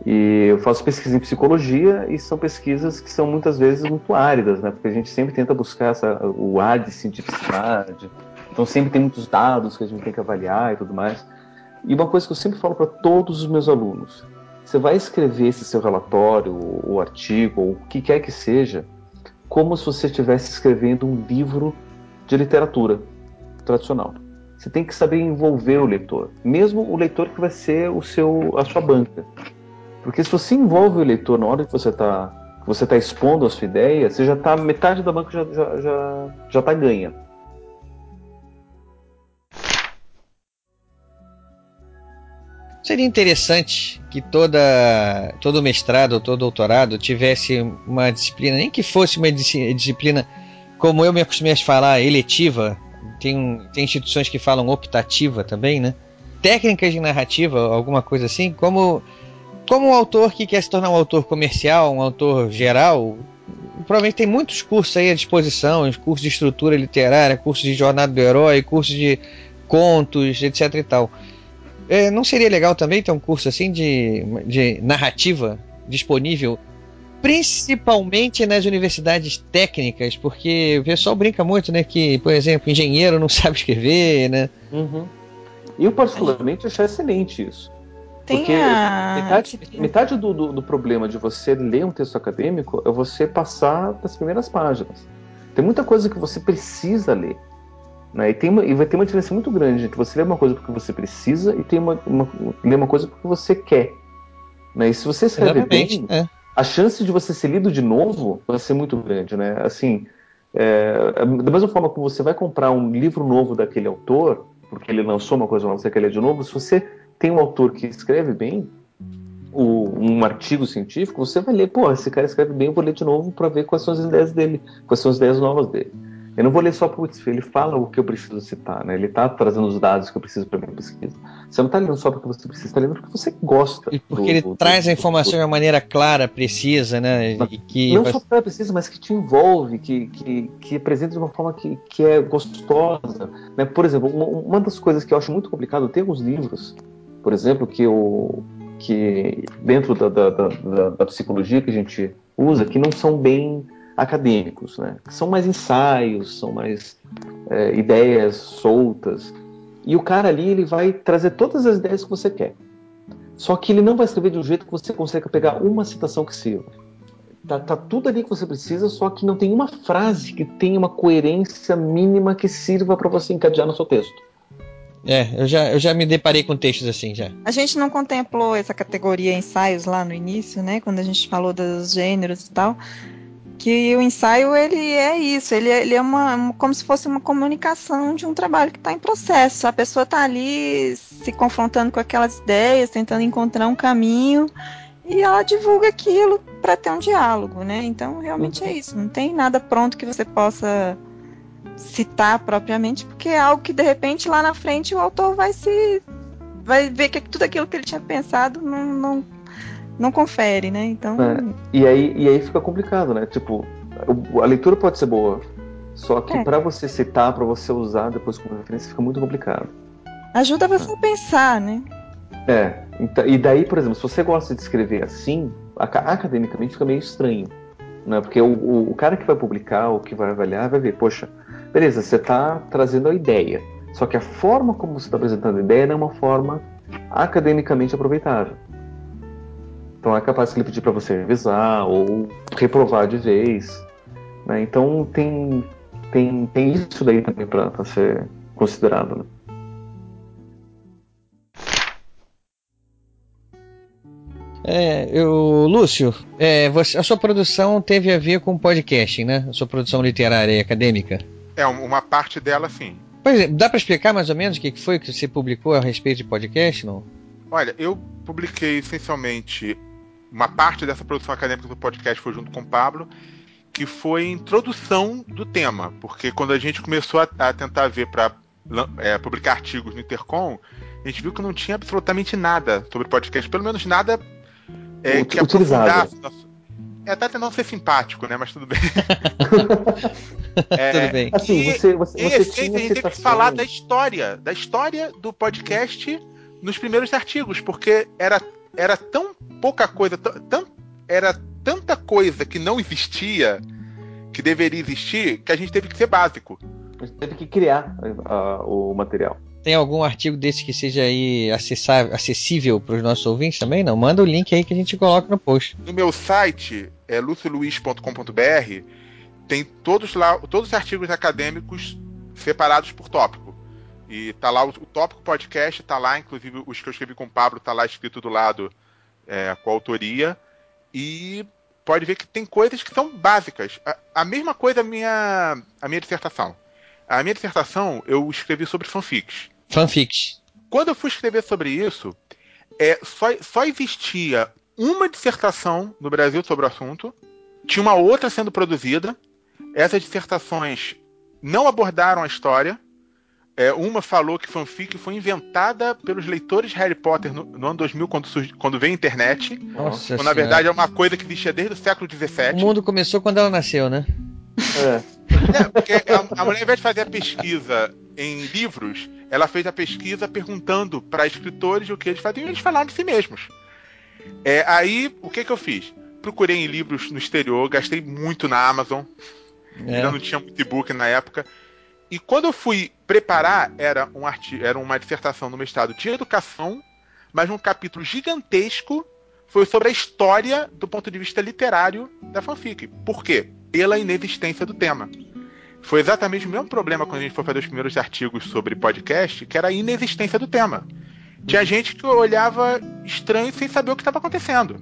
Speaker 5: E eu faço pesquisa em psicologia e são pesquisas que são muitas vezes muito áridas, né? Porque a gente sempre tenta buscar essa, o ar de cientificidade. Então sempre tem muitos dados que a gente tem que avaliar e tudo mais. E uma coisa que eu sempre falo para todos os meus alunos: você vai escrever esse seu relatório, ou artigo, ou o que quer que seja, como se você estivesse escrevendo um livro de literatura tradicional. Você tem que saber envolver o leitor, mesmo o leitor que vai ser o seu, a sua banca. Porque se você envolve o leitor na hora que você está você tá expondo a sua ideia, você já tá metade da banca já já já, já tá ganha.
Speaker 4: Seria interessante que toda, todo mestrado todo doutorado tivesse uma disciplina, nem que fosse uma disci- disciplina, como eu me acostumei a falar, eletiva. Tem, tem instituições que falam optativa também, né? Técnicas de narrativa, alguma coisa assim, como, como um autor que quer se tornar um autor comercial, um autor geral. Provavelmente tem muitos cursos aí à disposição, cursos de estrutura literária, cursos de jornada do herói, cursos de contos, etc e tal. É, não seria legal também ter um curso assim de, de narrativa disponível, principalmente nas universidades técnicas, porque o pessoal brinca muito, né? Que, por exemplo, engenheiro não sabe escrever, né?
Speaker 5: Eu, particularmente, achei excelente isso.
Speaker 7: Tem
Speaker 5: Porque
Speaker 7: a
Speaker 5: metade, metade do, do, do problema de você ler um texto acadêmico é você passar das primeiras páginas. Tem muita coisa que você precisa ler. Né? E, tem uma, e vai ter uma diferença muito grande entre você ler uma coisa porque você precisa e tem uma, uma, ler uma coisa porque você quer. Né? E se você escreve
Speaker 4: Exatamente,
Speaker 5: bem,
Speaker 4: é.
Speaker 5: a chance de você ser lido de novo vai ser muito grande. Né? Assim, é, da mesma forma que você vai comprar um livro novo daquele autor, porque ele lançou uma coisa nova, você quer ler de novo, se você tem um autor que escreve bem, o- um artigo científico, você vai ler, pô, esse cara escreve bem, eu vou ler de novo para ver quais são as ideias dele, quais são as ideias novas dele. Eu não vou ler só putz, ele fala o que eu preciso citar, né? Ele tá trazendo os dados que eu preciso para minha pesquisa. Você não tá lendo só porque você precisa, você tá lendo porque você gosta.
Speaker 4: Porque ele traz a informação de uma maneira clara, precisa, né? E que
Speaker 5: não
Speaker 4: vai-
Speaker 5: só para precisa, mas que te envolve, que, que, que apresenta de uma forma que, que é gostosa. Né? Por exemplo, uma, uma das coisas que eu acho muito complicado, tem alguns livros, por exemplo, que eu que dentro da, da, da, da- da psicologia que a gente usa, que não são bem acadêmicos, né? Que são mais ensaios, são mais é, ideias soltas. E o cara ali ele vai trazer todas as ideias que você quer. Só que ele não vai escrever de um jeito que você consiga pegar uma citação que sirva. Tá, tá tudo ali que você precisa, só que não tem uma frase que tenha uma coerência mínima que sirva para você encadear no seu texto.
Speaker 4: É, eu já, eu já me deparei com textos assim já.
Speaker 7: A gente não contemplou essa categoria ensaios lá no início, né? Quando a gente falou dos gêneros e tal. Que o ensaio, ele é isso, ele é, ele é uma, uma- como se fosse uma comunicação de um trabalho que está em processo. A pessoa está ali se confrontando com aquelas ideias, tentando encontrar um caminho, e ela divulga aquilo para ter um diálogo, né? Então, realmente é isso. Não tem nada pronto que você possa citar propriamente, porque é algo que de repente lá na frente o autor vai se vai ver que tudo aquilo que ele tinha pensado não, não, não confere, né? Então,
Speaker 5: É, e, aí, e aí fica complicado, né? Tipo, o- a leitura pode ser boa, só que
Speaker 7: É.
Speaker 5: para você citar, para você usar depois como referência, fica muito complicado.
Speaker 7: ajuda você a pensar, né?
Speaker 5: É, então- e daí, por exemplo, se você gosta de escrever assim, aca- academicamente fica meio estranho, né? Porque o, o- o cara que vai publicar, ou que vai avaliar, vai ver, poxa, beleza, você está trazendo a ideia, só que a forma como você está apresentando a ideia não é uma forma academicamente aproveitável. Então é capaz que ele pedir para você revisar ou reprovar de vez, né? Então tem, tem, tem isso daí também para ser considerado, né?
Speaker 4: É, eu, Lúcio, é, você- a sua produção teve a ver com podcast, né? A sua produção literária e acadêmica.
Speaker 6: É, um- uma parte dela, sim.
Speaker 4: Pois é, dá pra explicar mais ou menos o que que foi que você publicou a respeito de podcast, não?
Speaker 6: Olha, eu publiquei essencialmente uma parte dessa produção acadêmica do podcast foi junto com o Pablo, que foi a introdução do tema, porque quando a gente começou a, a tentar ver para publicar artigos no Intercom, a gente viu que não tinha absolutamente nada sobre podcast, pelo menos nada é, que
Speaker 5: utilizado.
Speaker 6: aprofundasse. Nosso... É até tentando ser simpático, né? Mas tudo bem. É,
Speaker 4: Tudo bem.
Speaker 5: Assim,
Speaker 6: e,
Speaker 5: você, você,
Speaker 6: em
Speaker 5: você
Speaker 6: efeito,
Speaker 5: tinha
Speaker 6: a gente teve que falar da história, da história do podcast nos primeiros artigos, porque era, era tão pouca coisa, tão, era tanta coisa que não existia, que deveria existir, que a gente teve que ser básico.
Speaker 5: A gente teve que criar ah, o material.
Speaker 4: Tem algum artigo desse que seja aí acessível para os nossos ouvintes também? Não? Manda o link aí que a gente coloca no post.
Speaker 6: No meu site, é lucioluiz.com.br, tem todos lá, todos os artigos acadêmicos separados por tópico. E tá lá o, o tópico podcast, tá lá, inclusive os que eu escrevi com o Pablo, tá lá escrito do lado é, com a autoria. E pode ver que tem coisas que são básicas. A, a mesma coisa a minha, a minha dissertação. A minha dissertação eu escrevi sobre fanfics.
Speaker 4: Fanfics.
Speaker 6: Quando eu fui escrever sobre isso, é, só, só existia uma dissertação no Brasil sobre o assunto, tinha uma outra sendo produzida. Essas dissertações não abordaram a história. É, uma falou que fanfic foi inventada pelos leitores de Harry Potter no, no ano 2000, quando, surgi- quando veio a internet.
Speaker 4: Nossa
Speaker 6: Quando, na verdade é uma coisa que existia desde o século
Speaker 4: O
Speaker 6: XVII.
Speaker 4: mundo começou quando ela nasceu, né?
Speaker 5: É.
Speaker 6: É, porque a, a mulher, ao invés de fazer a pesquisa em livros, ela fez a pesquisa perguntando para escritores o que eles faziam e eles falaram de si mesmos. É, aí, o que, que eu fiz? Procurei em livros no exterior, gastei muito na Amazon,
Speaker 4: É.
Speaker 6: ainda não tinha muito e-book na época. E quando eu fui preparar, era, um artigo, era uma dissertação no mestrado de educação, mas um capítulo gigantesco foi sobre a história do ponto de vista literário da fanfic. Por quê? Pela inexistência do tema. Foi exatamente o mesmo problema quando a gente foi fazer os primeiros artigos sobre podcast, que era a inexistência do tema. Tinha gente que olhava estranho sem saber o que estava acontecendo.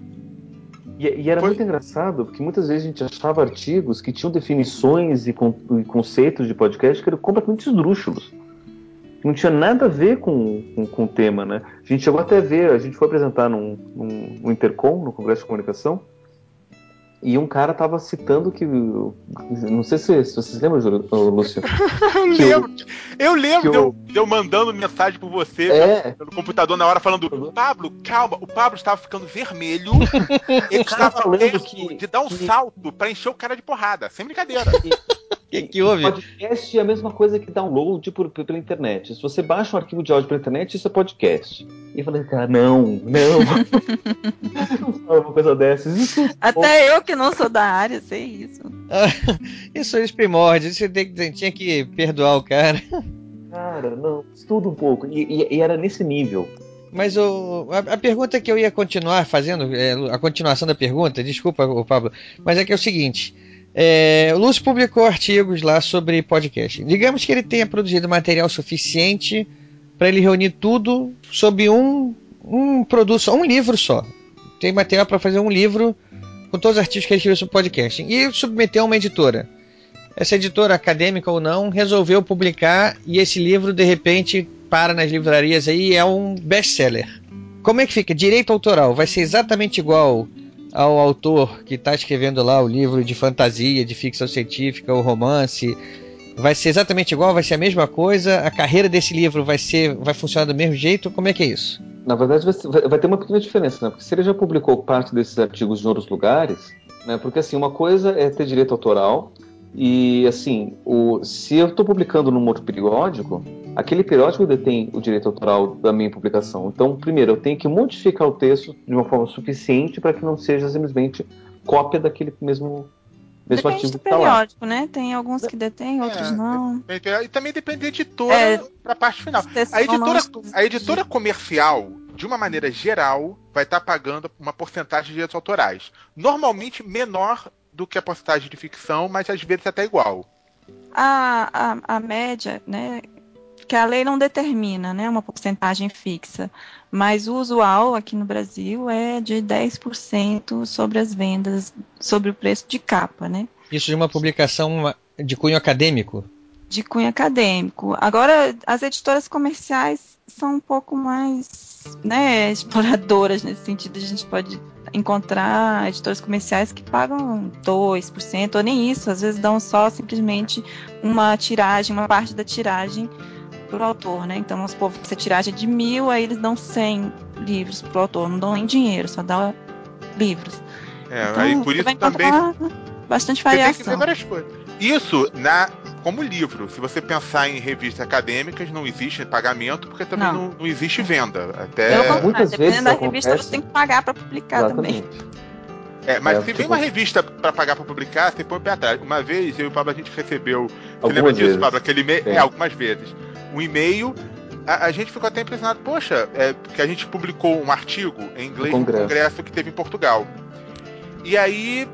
Speaker 5: E, e era
Speaker 6: Foi-
Speaker 5: muito engraçado, porque muitas vezes a gente achava artigos que tinham definições e, con- e conceitos de podcast que eram completamente esdrúxulos. Não tinha nada a ver com, com, com o tema, né? A gente chegou até a ver, a gente foi apresentar num, num, no Intercom, no Congresso de Comunicação, e um cara tava citando que. Não sei se, se vocês lembram, Lúcio.
Speaker 6: Lembro, eu lembro de, eu,
Speaker 5: o-
Speaker 6: de eu mandando mensagem por você
Speaker 5: É.
Speaker 6: pelo computador na hora falando: Pablo, calma, o Pablo estava ficando vermelho, ele estava
Speaker 5: falando que-
Speaker 6: de dar um
Speaker 5: que-
Speaker 6: salto pra encher o cara de porrada, sem brincadeira.
Speaker 4: O que, que houve?
Speaker 5: Podcast é a mesma coisa que download por, pela internet. Se você baixa um arquivo de áudio pela internet, isso é podcast. E eu falei, cara, não, não. não fala uma coisa dessas. Isso
Speaker 7: Até eu que não sou da área sei isso.
Speaker 4: Isso é os primórdios. Você tem que- tinha que perdoar o cara.
Speaker 5: Cara, não, estuda um pouco. E, e- e era nesse nível.
Speaker 4: Mas o, a, a pergunta que eu ia continuar fazendo, é, a continuação da pergunta, desculpa, o Pablo, mas é que é o seguinte: é, o Lúcio publicou artigos lá sobre podcast. Digamos que ele tenha produzido material suficiente para ele reunir tudo sob um, um produto, um livro só. Tem material para fazer um livro com todos os artigos que ele escreveu sobre podcast e submeteu a uma editora. Essa editora, acadêmica ou não, resolveu publicar e esse livro de repente para nas livrarias aí e é um best-seller. Como é que fica? Direito autoral vai ser exatamente igual ao autor que está escrevendo lá o livro de fantasia, de ficção científica, o romance. Vai ser exatamente igual, vai ser a mesma coisa. A carreira desse livro vai ser, vai funcionar do mesmo jeito. Como é que é isso?
Speaker 5: Na verdade, vai, ter uma pequena diferença, né? Porque se ele já publicou parte desses artigos em outros lugares, né? Porque assim, uma coisa é ter direito autoral. E assim, o, se eu estou publicando num outro periódico, aquele periódico detém o direito autoral da minha publicação. Então, primeiro, eu tenho que modificar o texto de uma forma suficiente para que não seja simplesmente cópia daquele mesmo, mesmo
Speaker 7: Depende
Speaker 5: artigo
Speaker 7: do
Speaker 5: que está lá.
Speaker 7: periódico, né? Tem alguns que detêm, outros
Speaker 6: É,
Speaker 7: não.
Speaker 6: E também depende da editora
Speaker 7: É.
Speaker 6: pra parte final. A editora, a editora comercial, de uma maneira geral, vai estar pagando uma porcentagem de direitos autorais. Normalmente menor do que a porcentagem de ficção, mas às vezes até igual.
Speaker 7: a, a, a média, né? Que a lei não determina, né? Uma porcentagem fixa. Mas o usual aqui no Brasil é de 10% sobre as vendas, sobre o preço de capa, né?
Speaker 4: Isso de uma publicação de cunho acadêmico?
Speaker 7: De cunho acadêmico. Agora, as editoras comerciais são um pouco mais, né, exploradoras nesse sentido. A gente pode encontrar editoras comerciais que pagam 2%, ou nem isso, às vezes dão só simplesmente uma tiragem, uma parte da tiragem pro autor, né? Então, vamos supor, se a tiragem é de mil, aí eles dão 100 livros pro autor, não dão nem dinheiro, só dá livros.
Speaker 6: É,
Speaker 7: Então,
Speaker 6: aí por
Speaker 7: você
Speaker 6: isso
Speaker 7: vai
Speaker 6: também
Speaker 7: bastante
Speaker 6: Você tem que ver
Speaker 7: variação.
Speaker 6: várias coisas. Isso na como livro. Se você pensar em revistas acadêmicas, não existe pagamento porque também
Speaker 7: Não.
Speaker 6: não, não existe venda. Até
Speaker 7: Pelo contrário,
Speaker 5: muitas vezes
Speaker 7: dependendo da revista,
Speaker 5: acontece-
Speaker 7: você tem que pagar para publicar também.
Speaker 5: Exatamente.
Speaker 6: É, mas
Speaker 5: É,
Speaker 6: se vem
Speaker 5: tipo-
Speaker 6: uma revista pra pagar pra publicar, você põe o pé atrás. Uma vez, eu e o Pablo, a gente recebeu. Você
Speaker 5: Algumas
Speaker 6: lembra disso,
Speaker 5: vezes.
Speaker 6: Pablo? Aquele e-mail. É, algumas vezes. Um e-mail. A, a gente ficou até impressionado. Poxa, é, porque a gente publicou um artigo em inglês
Speaker 5: No
Speaker 6: no
Speaker 5: congresso.
Speaker 6: congresso que teve em Portugal. E aí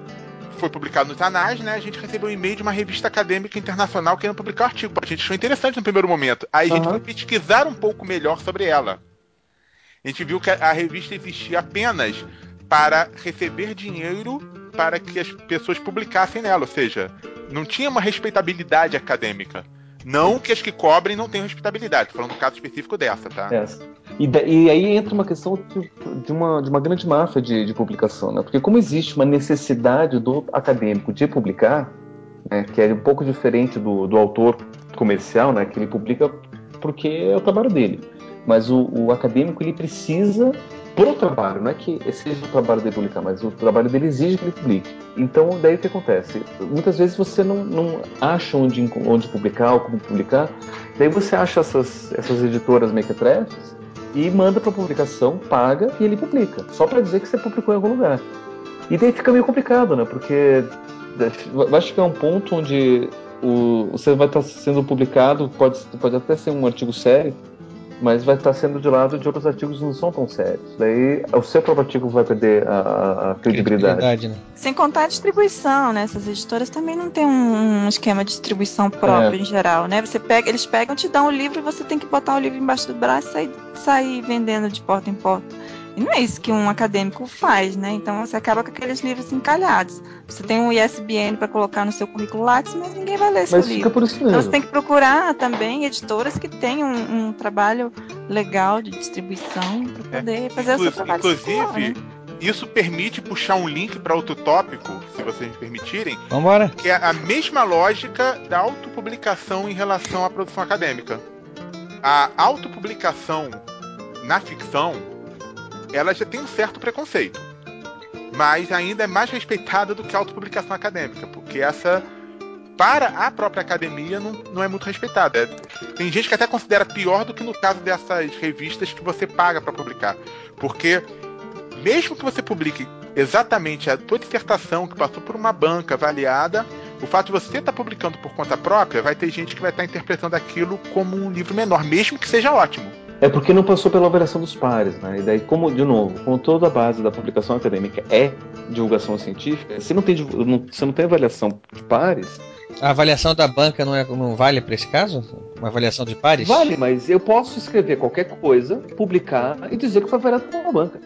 Speaker 6: foi publicado nos anais, né? A gente recebeu um e-mail de uma revista acadêmica internacional querendo publicar o artigo. A gente achou interessante no primeiro momento. Aí a gente foi pesquisar um pouco melhor sobre ela. A gente viu que a revista existia apenas para receber dinheiro para que as pessoas publicassem nela, ou seja, não tinha uma respeitabilidade acadêmica. Não que as que cobrem não tenham respeitabilidade, tô falando do caso específico dessa, tá?
Speaker 5: Essa. E, da- e aí entra uma questão de, de uma, de uma grande máfia de, de publicação, né? Porque como existe uma necessidade do acadêmico de publicar, né, que é um pouco diferente do, do autor comercial, né? Que ele publica porque é o trabalho dele. Mas o, o acadêmico ele precisa pro trabalho, não é que seja o trabalho dele publicar, mas o trabalho dele exige que ele publique. Então, daí o que acontece? Muitas vezes você não, não acha onde, onde publicar ou como publicar, daí você acha essas, essas editoras mequetrefes e manda para publicação, paga e ele publica, só para dizer que você publicou em algum lugar. E daí fica meio complicado, né? Porque vai chegar um ponto onde o, você vai estar sendo publicado, pode, pode até ser um artigo sério, mas vai estar sendo de lado de outros artigos que não são tão sérios. Daí o seu próprio artigo vai perder a, a- credibilidade.
Speaker 4: Credibilidade, né?
Speaker 7: Sem contar a distribuição, né? Essas editoras também não têm um, um esquema de distribuição próprio
Speaker 5: É.
Speaker 7: em geral, né? Você pega, eles pegam, te dão o livro e você tem que botar o livro embaixo do braço e sair, sair vendendo de porta em porta. E não é isso que um acadêmico faz, né? Então você acaba com aqueles livros encalhados. Você tem um ISBN para colocar no seu currículo Lattes, mas ninguém vai ler seu
Speaker 5: Mas fica
Speaker 7: livro.
Speaker 5: por isso
Speaker 7: Então você
Speaker 5: mesmo.
Speaker 7: tem que procurar também editoras que tenham um, um trabalho legal de distribuição para poder fazer o seu
Speaker 6: Inclu-
Speaker 7: trabalho. né?
Speaker 6: Inclusive, isso permite puxar um link para outro tópico, se vocês me permitirem,
Speaker 4: Vambora.
Speaker 6: que é a mesma lógica da autopublicação em relação à produção acadêmica. A autopublicação na ficção, ela já tem um certo preconceito, mas ainda é mais respeitada do que a autopublicação acadêmica, porque essa para a própria academia não, não é muito respeitada. Tem gente que até considera pior do que no caso dessas revistas que você paga para publicar, porque mesmo que você publique exatamente a tua dissertação que passou por uma banca avaliada, o fato de você estar publicando por conta própria, vai ter gente que vai estar interpretando aquilo como um livro menor, mesmo que seja ótimo.
Speaker 5: É porque não passou pela avaliação dos pares, né? E daí, como, de novo, como toda a base da publicação acadêmica é divulgação científica, se não tem, não, se não tem avaliação de pares,
Speaker 4: A avaliação da banca não, é, não vale para esse caso? Uma avaliação de pares?
Speaker 5: vale, mas eu posso escrever qualquer coisa, publicar e dizer que foi avaliado por uma banca.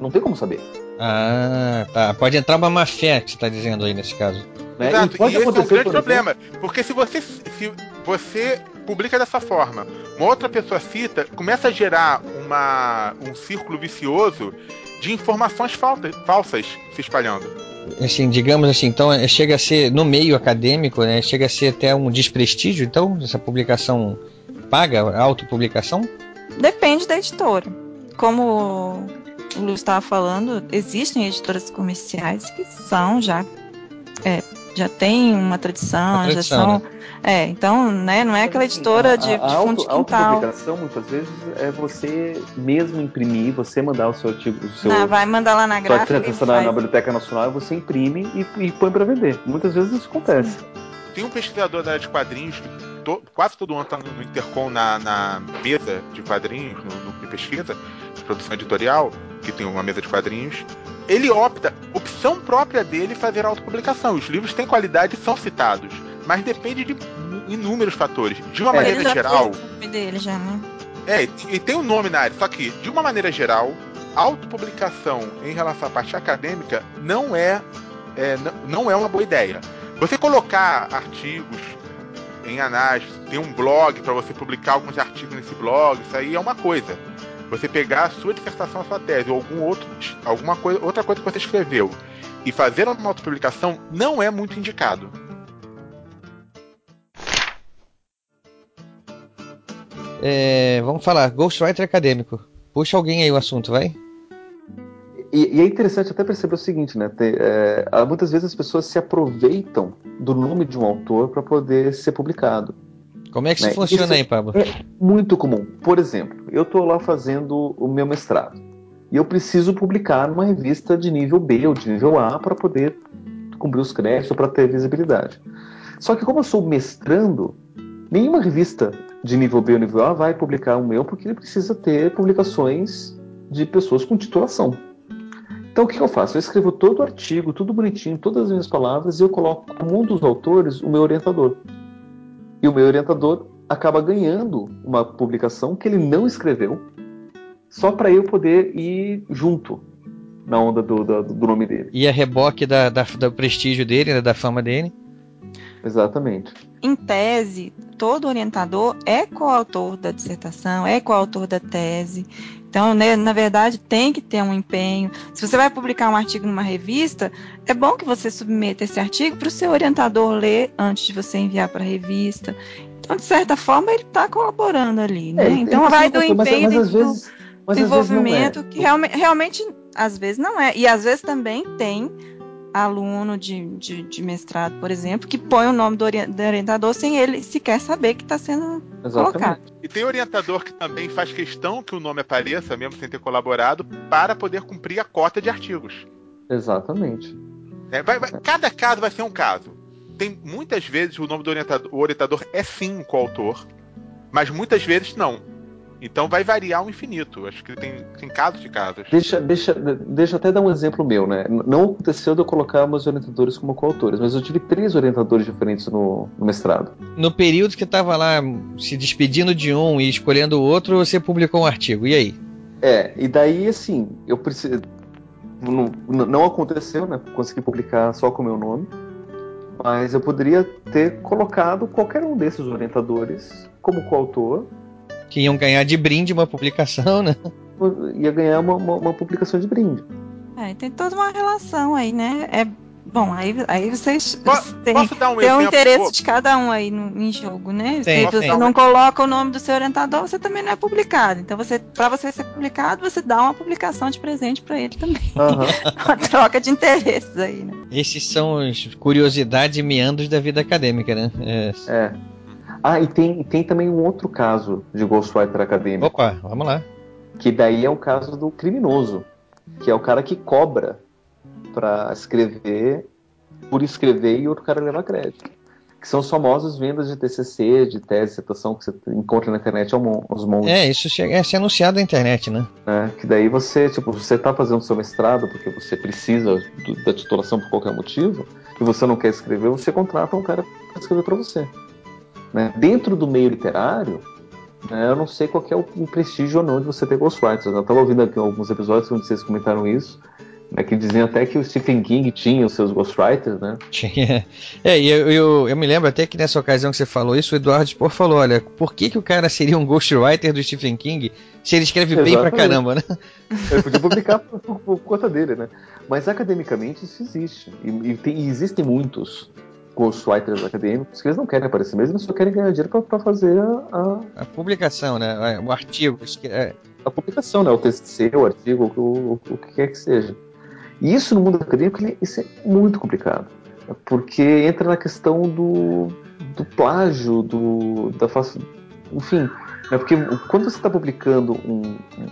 Speaker 5: Não tem como saber.
Speaker 4: Ah, tá. Pode entrar uma má fé, que você tá dizendo aí nesse caso.
Speaker 5: Né?
Speaker 6: Exato,
Speaker 5: E pode
Speaker 6: e esse é um grande
Speaker 5: por
Speaker 6: problema, porque se você, se você publica dessa forma, uma outra pessoa cita, começa a gerar uma, um círculo vicioso de informações faltas, falsas se espalhando.
Speaker 4: Assim, digamos assim, então é- chega a ser, no meio acadêmico, né? Chega a ser até um desprestígio, então, essa publicação paga, autopublicação?
Speaker 7: Depende da editora. Como o Lu estava falando, existem editoras comerciais que são já é, já tem uma tradição,
Speaker 4: Uma tradição,
Speaker 7: já são é, então, né, não é aquela editora de,
Speaker 5: a,
Speaker 7: de
Speaker 5: a
Speaker 7: fundo de quintal.
Speaker 5: autopublicação, muitas vezes, é você mesmo imprimir, você mandar o seu artigo, o seu,
Speaker 7: Não, vai mandar lá na
Speaker 5: sua
Speaker 7: gráfica. e
Speaker 5: na, na Biblioteca Nacional, você imprime e, e põe para vender. Muitas vezes isso acontece.
Speaker 6: Tem um pesquisador da área de quadrinhos que to- quase todo ano está no, no Intercom na, na mesa de quadrinhos, no núcleo de pesquisa, de produção editorial, que tem uma mesa de quadrinhos. Ele opta, opção própria dele, fazer autopublicação. Os livros têm qualidade e são citados, mas depende de inúmeros fatores. De uma
Speaker 5: É.
Speaker 6: maneira geral,
Speaker 7: o nome dele já, né?
Speaker 6: é, e tem um nome na área, só que, de uma maneira geral, autopublicação em relação à parte acadêmica não é, é, não é uma boa ideia. Você colocar artigos em análise, tem um blog para você publicar alguns artigos nesse blog, isso aí é uma coisa. Você pegar a sua dissertação, a sua tese, ou algum outro, alguma coisa, outra coisa que você escreveu e fazer uma autopublicação não é muito indicado.
Speaker 4: É, vamos falar, Ghostwriter acadêmico. Puxa alguém aí o assunto, vai.
Speaker 5: E, e é interessante até perceber o seguinte, né? Ter, é, muitas vezes as pessoas se aproveitam do nome de um autor para poder ser publicado.
Speaker 4: Como é que isso
Speaker 5: Né?
Speaker 4: funciona
Speaker 5: Isso-
Speaker 4: aí, Pablo?
Speaker 5: É muito comum. Por exemplo, eu estou lá fazendo o meu mestrado e eu preciso publicar numa revista de nível B ou de nível A para poder cumprir os créditos, para ter visibilidade. Só que como eu sou mestrando, nenhuma revista de nível B ou nível A vai publicar o meu porque ele precisa ter publicações de pessoas com titulação. Então o que eu faço? Eu escrevo todo o artigo, tudo bonitinho, todas as minhas palavras, e eu coloco como um dos autores o meu orientador. E o meu orientador acaba ganhando uma publicação que ele não escreveu, só para eu poder ir junto na onda do, do, do nome dele.
Speaker 4: E a reboque da, da- do prestígio dele, né, da fama dele.
Speaker 5: Exatamente.
Speaker 7: Em tese, todo orientador é coautor da dissertação, é coautor da tese. Então, né, na verdade, tem que ter um empenho. Se você vai publicar um artigo numa revista, é bom que você submeta esse artigo para o seu orientador ler antes de você enviar para a revista. Então, de certa forma, ele está colaborando ali, né?
Speaker 5: É,
Speaker 7: então, vai do
Speaker 5: mas-
Speaker 7: empenho
Speaker 5: mas, às
Speaker 7: do-
Speaker 5: vezes, mas é.
Speaker 7: desenvolvimento que realme- realmente, às vezes não é. E às vezes também tem aluno de, de, de mestrado, por exemplo, que põe o nome do, ori- do orientador sem ele sequer saber que está sendo colocado.
Speaker 6: E tem orientador que também faz questão que o nome apareça, mesmo sem ter colaborado, para poder cumprir a cota de artigos.
Speaker 5: Exatamente.
Speaker 6: É, vai- vai- cada caso vai ser um caso. Tem muitas vezes o nome do orientador, o orientador é sim um coautor, mas muitas vezes não. Então vai variar ao infinito. Acho que tem, tem casos de casos.
Speaker 5: Deixa, deixa, deixa eu até dar um exemplo meu, né? Não aconteceu de eu colocar meus orientadores como coautores, mas eu tive três orientadores diferentes no, no mestrado.
Speaker 4: No período que tava lá se despedindo de um e escolhendo o outro, você publicou um artigo. E aí?
Speaker 5: É, e daí assim, eu preciso. Não, não aconteceu, né? Consegui publicar só com o meu nome. Mas eu poderia ter colocado qualquer um desses orientadores como coautor.
Speaker 4: Que iam ganhar de brinde uma publicação, né?
Speaker 5: Ia ganhar uma, uma, uma publicação de brinde.
Speaker 7: É, tem toda uma relação aí, né? É bom, aí, aí vocês têm,
Speaker 6: posso dar um
Speaker 7: tem o interesse de cada um aí no, em jogo, né?
Speaker 6: Tem,
Speaker 7: Se você
Speaker 6: tem.
Speaker 7: não coloca o nome do seu orientador, você também não é publicado. Então, você, para você ser publicado, você dá uma publicação de presente para ele também. uma troca de interesses aí, né?
Speaker 4: Esses são as curiosidades e meandros da vida acadêmica, né? É.
Speaker 5: É. Ah, e tem, tem também um outro caso de Ghostwriter acadêmico.
Speaker 4: Opa, vamos lá.
Speaker 5: Que daí é o caso do criminoso, que é o cara que cobra pra escrever, por escrever e outro cara levar crédito. Que são as famosas vendas de TCC, de tese, dissertação que você encontra na internet aos montes.
Speaker 4: É, isso chega a ser anunciado na internet, né?
Speaker 5: né? Que daí você, tipo, você tá fazendo seu mestrado porque você precisa do- da titulação por qualquer motivo, e você não quer escrever, você contrata um cara para escrever para você. Né? Dentro do meio literário, né, eu não sei qual que é o, o prestígio ou não de você ter ghostwriters. Eu estava ouvindo aqui alguns episódios onde vocês comentaram isso, né, que diziam até que o Stephen King tinha os seus ghostwriters, né?
Speaker 4: Tinha. É, e eu, eu, eu me lembro até que nessa ocasião que você falou isso, o Eduardo Spor falou: olha, por que, que o cara seria um ghostwriter do Stephen King se ele escreve bem pra
Speaker 5: Exatamente.
Speaker 4: caramba, né?
Speaker 5: Ele podia publicar por, por- por conta dele, né? Mas academicamente isso existe. E, e tem- e existem muitos ghostwriters acadêmicos que eles não querem aparecer mesmo, eles só querem ganhar dinheiro para fazer a, a,
Speaker 4: A publicação, né? O artigo. é-
Speaker 5: a publicação, né? O TCC, o artigo, o, o, o que quer que seja. E isso no mundo acadêmico, ele- isso é muito complicado. Porque entra na questão do, do plágio, do, da face, enfim, né? porque quando você está publicando um, um,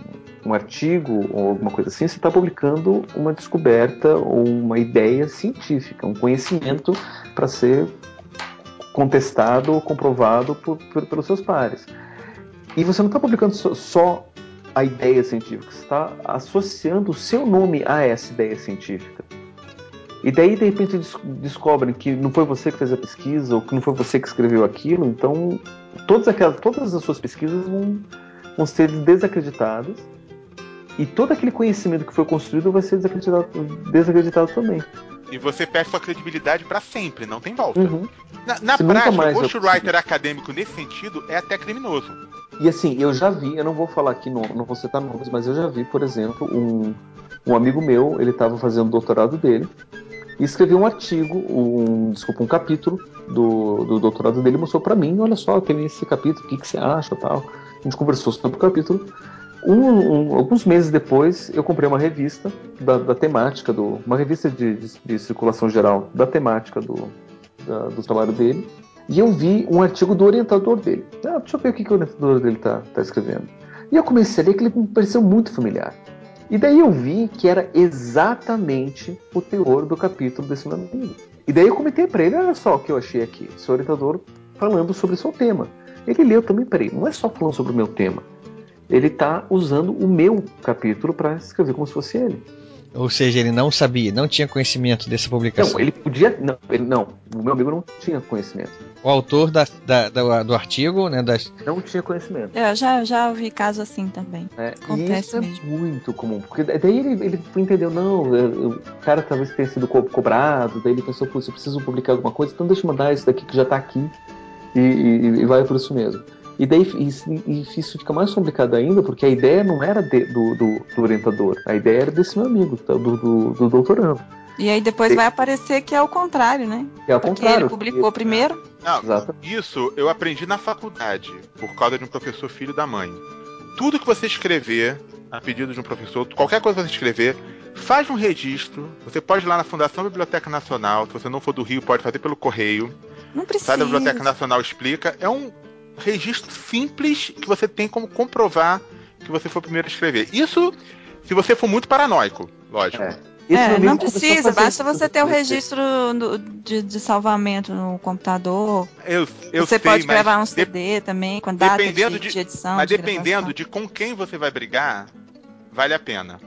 Speaker 5: um artigo ou alguma coisa assim, você está publicando uma descoberta ou uma ideia científica, um conhecimento para ser contestado ou comprovado por, por- pelos seus pares. E você não está publicando só, só a ideia científica, você está associando o seu nome a essa ideia científica. E daí, de repente, des- descobrem que não foi você que fez a pesquisa, ou que não foi você que escreveu aquilo, então todas, aquelas, todas as suas pesquisas vão, vão ser desacreditadas, e todo aquele conhecimento que foi construído vai ser desacreditado, desacreditado também.
Speaker 6: E você perde sua credibilidade pra sempre, não tem volta.
Speaker 5: Uhum.
Speaker 6: Na, na prática, o ghostwriter acadêmico nesse sentido é até criminoso.
Speaker 5: E assim, eu já vi, eu não vou falar aqui, não, não vou citar nomes, mas eu já vi, por exemplo, um, um amigo meu, ele estava fazendo o doutorado dele e escreveu um artigo, um, desculpa, um capítulo do, do doutorado dele, mostrou para mim, olha só, tem esse capítulo, o que, que você acha tal. A gente conversou sobre o capítulo. Um- um- alguns meses depois, eu comprei uma revista da, da temática, do, uma revista de, de- de circulação geral da temática do, da- do trabalho dele. E eu vi um artigo do orientador dele. Ah, deixa eu ver o que, que o orientador dele está tá escrevendo. E eu comecei a ler que ele me pareceu muito familiar. E daí eu vi que era exatamente o teor do capítulo desse meu amigo. E daí eu comentei para ele, olha só o que eu achei aqui. Seu orientador falando sobre o seu tema. Ele leu também, peraí, não é só falando sobre o meu tema. Ele está usando o meu capítulo para escrever como se fosse ele.
Speaker 4: Ou seja, ele não sabia, não tinha conhecimento dessa publicação.
Speaker 5: Não, ele podia. Não, ele, não, o meu amigo não tinha conhecimento.
Speaker 4: O autor da, da- da- do artigo, né, das,
Speaker 5: Não tinha conhecimento.
Speaker 7: Eu já, já ouvi caso assim também.
Speaker 5: É,
Speaker 7: Acontece
Speaker 5: isso é
Speaker 7: mesmo.
Speaker 5: muito comum, porque daí ele, ele entendeu, não, o cara talvez tenha sido co- cobrado, daí ele pensou, putz, eu preciso publicar alguma coisa, então deixa eu mandar isso daqui que já tá aqui e, e- e vai por isso mesmo. E daí isso, e isso fica mais complicado ainda, porque a ideia não era de- do, do- do orientador, a ideia era desse meu amigo, tá, do, do, do doutorando.
Speaker 7: E aí depois
Speaker 5: E-
Speaker 7: vai aparecer que é o contrário, né?
Speaker 5: Que é
Speaker 7: Porque
Speaker 5: contrário.
Speaker 7: ele publicou primeiro.
Speaker 6: Não,
Speaker 5: Exato.
Speaker 6: isso eu aprendi na faculdade, por causa de um professor filho da mãe. Tudo que você escrever, a pedido de um professor, qualquer coisa que você escrever, faz um registro. Você pode ir lá na Fundação Biblioteca Nacional, se você não for do Rio, pode fazer pelo correio.
Speaker 7: Não precisa.
Speaker 6: Sai da Biblioteca Nacional explica. É um registro simples que você tem como comprovar que você foi o primeiro a escrever. Isso se você for muito paranoico, lógico.
Speaker 5: É.
Speaker 7: É, não precisa, basta você ter o registro no- de, de salvamento no computador.
Speaker 6: Eu, eu
Speaker 7: você
Speaker 6: sei,
Speaker 7: pode gravar um
Speaker 6: de-
Speaker 7: CD também, com data de,
Speaker 6: dependendo
Speaker 7: de,
Speaker 6: de-
Speaker 7: edição.
Speaker 6: mas
Speaker 7: de
Speaker 6: dependendo
Speaker 7: gravação.
Speaker 6: de com quem você vai brigar, vale a pena.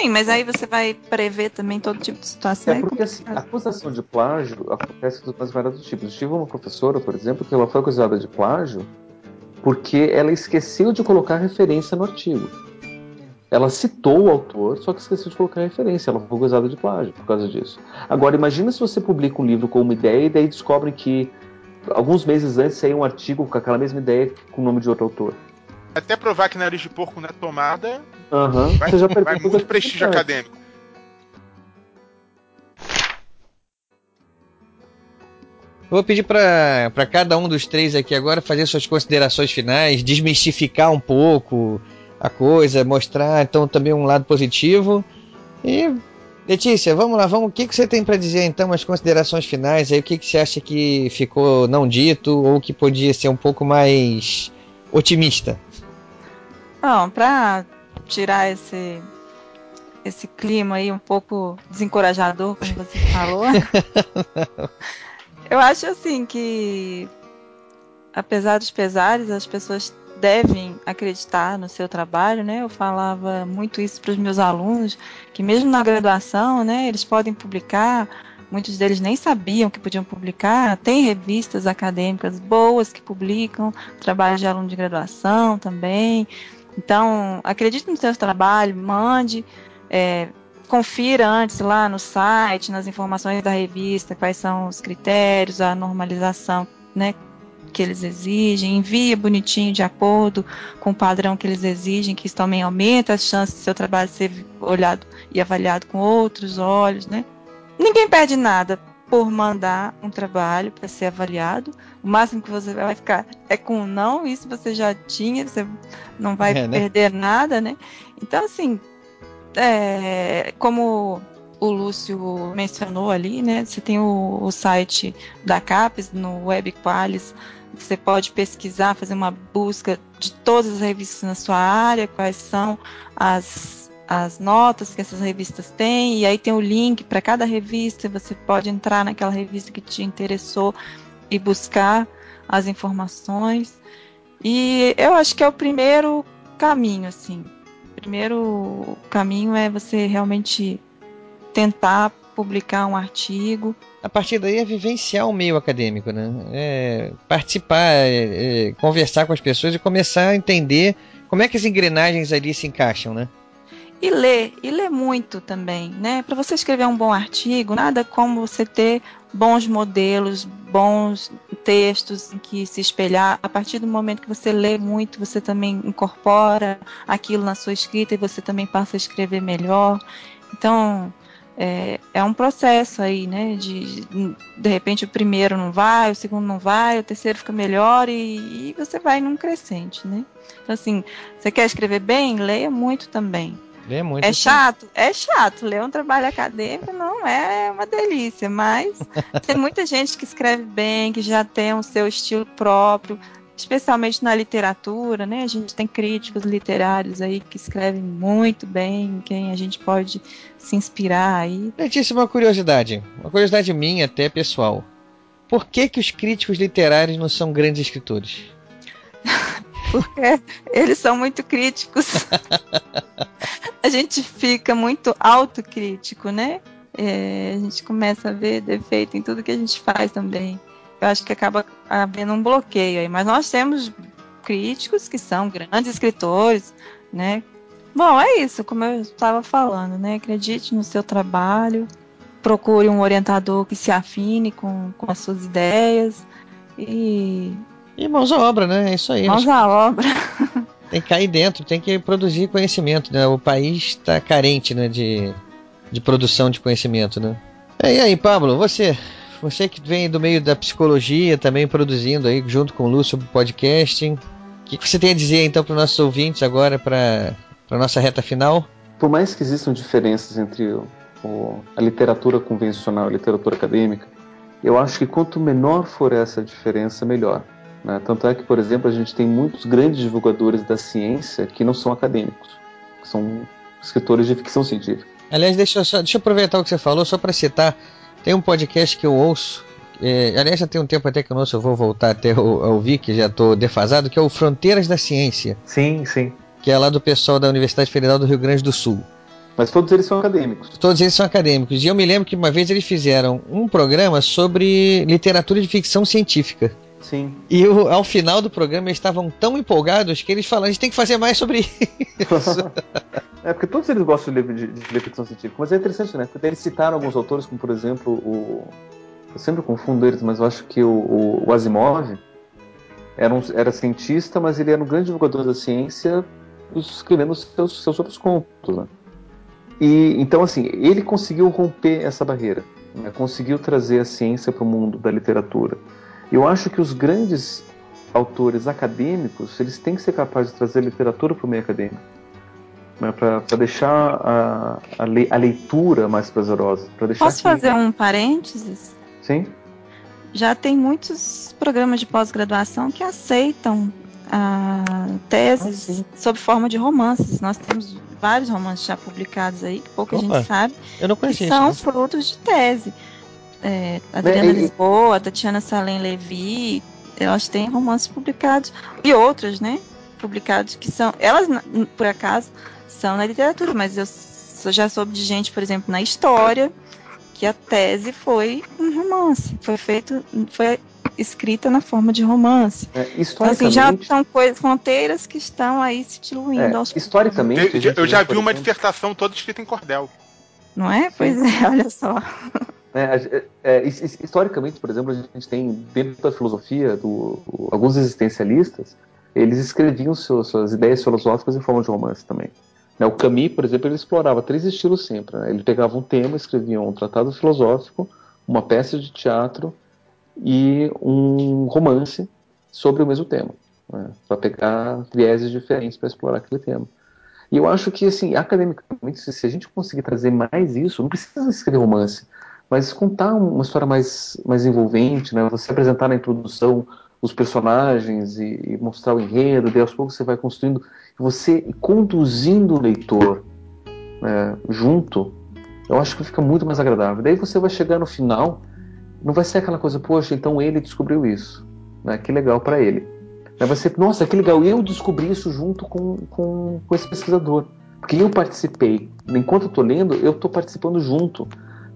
Speaker 7: Sim, mas aí você vai prever também todo tipo de situação.
Speaker 5: É porque assim, a acusação de plágio acontece dos mais variados tipos. Eu tive uma professora, por exemplo, que ela foi acusada de plágio porque ela esqueceu de colocar referência no artigo. Ela citou o autor, só que esqueceu de colocar referência. Ela foi acusada de plágio por causa disso. Agora, imagina se você publica um livro com uma ideia e daí descobre que alguns meses antes saiu um artigo com aquela mesma ideia com o nome de outro autor.
Speaker 6: Até provar que nariz de porco não é tomada,
Speaker 5: Aham.
Speaker 6: vai,
Speaker 5: Você já
Speaker 6: vai muito prestígio
Speaker 5: é.
Speaker 6: acadêmico.
Speaker 4: Vou pedir para cada um dos três aqui agora fazer suas considerações finais, desmistificar um pouco a coisa, mostrar então também um lado positivo. E Letícia, vamos lá, vamos. O que, que você tem para dizer então, as considerações finais aí? O que, que você acha que ficou não dito ou que podia ser um pouco mais otimista?
Speaker 7: Bom, pra tirar esse, esse clima aí um pouco desencorajador, como você falou, eu acho assim que, apesar dos pesares, as pessoas devem acreditar no seu trabalho, né? Eu falava muito isso para os meus alunos, que mesmo na graduação, né, eles podem publicar, muitos deles nem sabiam que podiam publicar, tem revistas acadêmicas boas que publicam, trabalho de aluno de graduação também. Então, acredite no seu trabalho, mande, é, confira antes lá no site, nas informações da revista, quais são os critérios, a normalização, né, que eles exigem, envia bonitinho de acordo com o padrão que eles exigem, que isso também aumenta as chances do seu trabalho ser olhado e avaliado com outros olhos, né? Ninguém perde nada por mandar um trabalho para ser avaliado. O máximo que você vai ficar é com um não, isso você já tinha, você não vai
Speaker 4: É, né?
Speaker 7: perder nada, né? Então, assim, é, como o Lúcio mencionou ali, né? Você tem o, o site da CAPES no Web Qualis, você pode pesquisar, fazer uma busca de todas as revistas na sua área, quais são as, as notas que essas revistas têm, e aí tem o link para cada revista, você pode entrar naquela revista que te interessou e buscar as informações. E eu acho que é o primeiro caminho, assim. O primeiro caminho é você realmente tentar publicar um artigo.
Speaker 4: A partir daí é vivenciar o meio acadêmico, né? É participar, é, é, conversar com as pessoas e começar a entender como é que as engrenagens ali se encaixam, né?
Speaker 7: E ler, e ler muito também, né? Para você escrever um bom artigo, nada como você ter bons modelos, bons textos em que se espelhar. A partir do momento que você lê muito, você também incorpora aquilo na sua escrita e você também passa a escrever melhor. Então, é, é um processo aí, né? De, de repente o primeiro não vai, o segundo não vai, o terceiro fica melhor e, e você vai num crescente, né? Então, assim, você quer escrever bem? Leia muito também.
Speaker 4: É muito.
Speaker 7: É chato? É chato. Ler um trabalho acadêmico não é uma delícia, mas tem muita gente que escreve bem, que já tem o seu estilo próprio, especialmente na literatura, né? A gente tem críticos literários aí que escrevem muito bem, em quem a gente pode se inspirar aí.
Speaker 4: Letícia, uma curiosidade, uma curiosidade minha até pessoal. Por que que os críticos literários não são grandes escritores?
Speaker 7: Porque eles são muito críticos. A gente fica muito autocrítico, né? É, a gente começa a ver defeito em tudo que a gente faz também. Eu acho que acaba havendo um bloqueio aí. Mas nós temos críticos que são grandes escritores, né? Bom, é isso, como eu estava falando, né? Acredite no seu trabalho, procure um orientador que se afine com, com as suas ideias e.
Speaker 4: E mãos à obra, né? É isso aí.
Speaker 7: Mãos à obra.
Speaker 4: Tem que cair dentro, tem que produzir conhecimento, né? O país está carente, né, de, de produção de conhecimento, né? É, e aí, Pablo, você, você que vem do meio da psicologia, também produzindo aí junto com o Lúcio o podcasting, o que, que você tem a dizer então para os nossos ouvintes agora, para a nossa reta final?
Speaker 5: Por mais que existam diferenças entre o, o, a literatura convencional e a literatura acadêmica, eu acho que quanto menor for essa diferença, melhor. Né? Tanto é que, por exemplo, a gente tem muitos grandes divulgadores da ciência que não são acadêmicos, que são escritores de ficção científica.
Speaker 4: Aliás, deixa eu, só, deixa eu aproveitar o que você falou, só para citar, tem um podcast que eu ouço, é, aliás, já tem um tempo até que eu não ouço, eu vou voltar até a ouvir, que já estou defasado, que é o Fronteiras da Ciência.
Speaker 5: Sim, sim.
Speaker 4: Que é lá do pessoal da Universidade Federal do Rio Grande do Sul.
Speaker 5: Mas todos eles são acadêmicos.
Speaker 4: Todos eles são acadêmicos. E eu me lembro que uma vez eles fizeram um programa sobre literatura de ficção científica.
Speaker 5: Sim.
Speaker 4: E o, ao final do programa eles estavam tão empolgados que eles falaram: a gente tem que fazer mais sobre isso.
Speaker 5: é, porque todos eles gostam de de, de ficção científica. Mas é interessante, né? Porque eles citaram alguns autores, como por exemplo o. Eu sempre confundo eles, mas eu acho que o, o, o Asimov era, um, era cientista, mas ele era um grande divulgador da ciência, escrevendo seus, seus outros contos. Né? E então, assim, ele conseguiu romper essa barreira, né? conseguiu trazer a ciência para o mundo da literatura. Eu acho que os grandes autores acadêmicos eles têm que ser capazes de trazer literatura para o meio acadêmico, né, para deixar a, a, le, a, leitura mais prazerosa. Deixar
Speaker 7: Posso que... fazer um parênteses?
Speaker 5: Sim.
Speaker 7: Já tem muitos programas de pós-graduação que aceitam ah, teses ah, sob forma de romances. Nós temos vários romances já publicados aí, que pouca Opa, gente sabe,
Speaker 4: eu não conhecia
Speaker 7: que são
Speaker 4: isso,
Speaker 7: frutos de tese é, Adriana é, Lisboa, Tatiana Salem Levi, elas têm romances publicados e outras, né? Publicados que são, elas por acaso são na literatura, mas eu já soube de gente, por exemplo, na história, que a tese foi um romance, foi feito, foi escrita na forma de romance.
Speaker 5: É,
Speaker 7: então, assim, já são coisas, fronteiras que estão aí se diluindo
Speaker 5: é,
Speaker 7: aos
Speaker 6: Historicamente, eu, eu já vi uma dissertação toda escrita em cordel.
Speaker 7: Não é? Pois é, olha só.
Speaker 5: É, é, historicamente, por exemplo, a gente tem dentro da filosofia, do, alguns existencialistas, eles escreviam suas ideias filosóficas em forma de romance também. Né, o Camus, por exemplo, ele explorava três estilos sempre. Né? Ele pegava um tema, escrevia um tratado filosófico, uma peça de teatro e um romance sobre o mesmo tema, né? para pegar vieses diferentes para explorar aquele tema. E eu acho que, assim, academicamente, se a gente conseguir trazer mais isso, não precisa escrever romance mas contar uma história mais, mais envolvente, né? Você apresentar na introdução os personagens e, e mostrar o enredo, daí aos poucos você vai construindo, você conduzindo o leitor né, junto, eu acho que fica muito mais agradável. Daí você vai chegar no final, não vai ser aquela coisa, poxa, então ele descobriu isso, né? Que legal para ele. Vai ser, nossa, que legal, eu descobri isso junto com, com, com esse pesquisador. Porque eu participei. Enquanto eu estou lendo, eu estou participando junto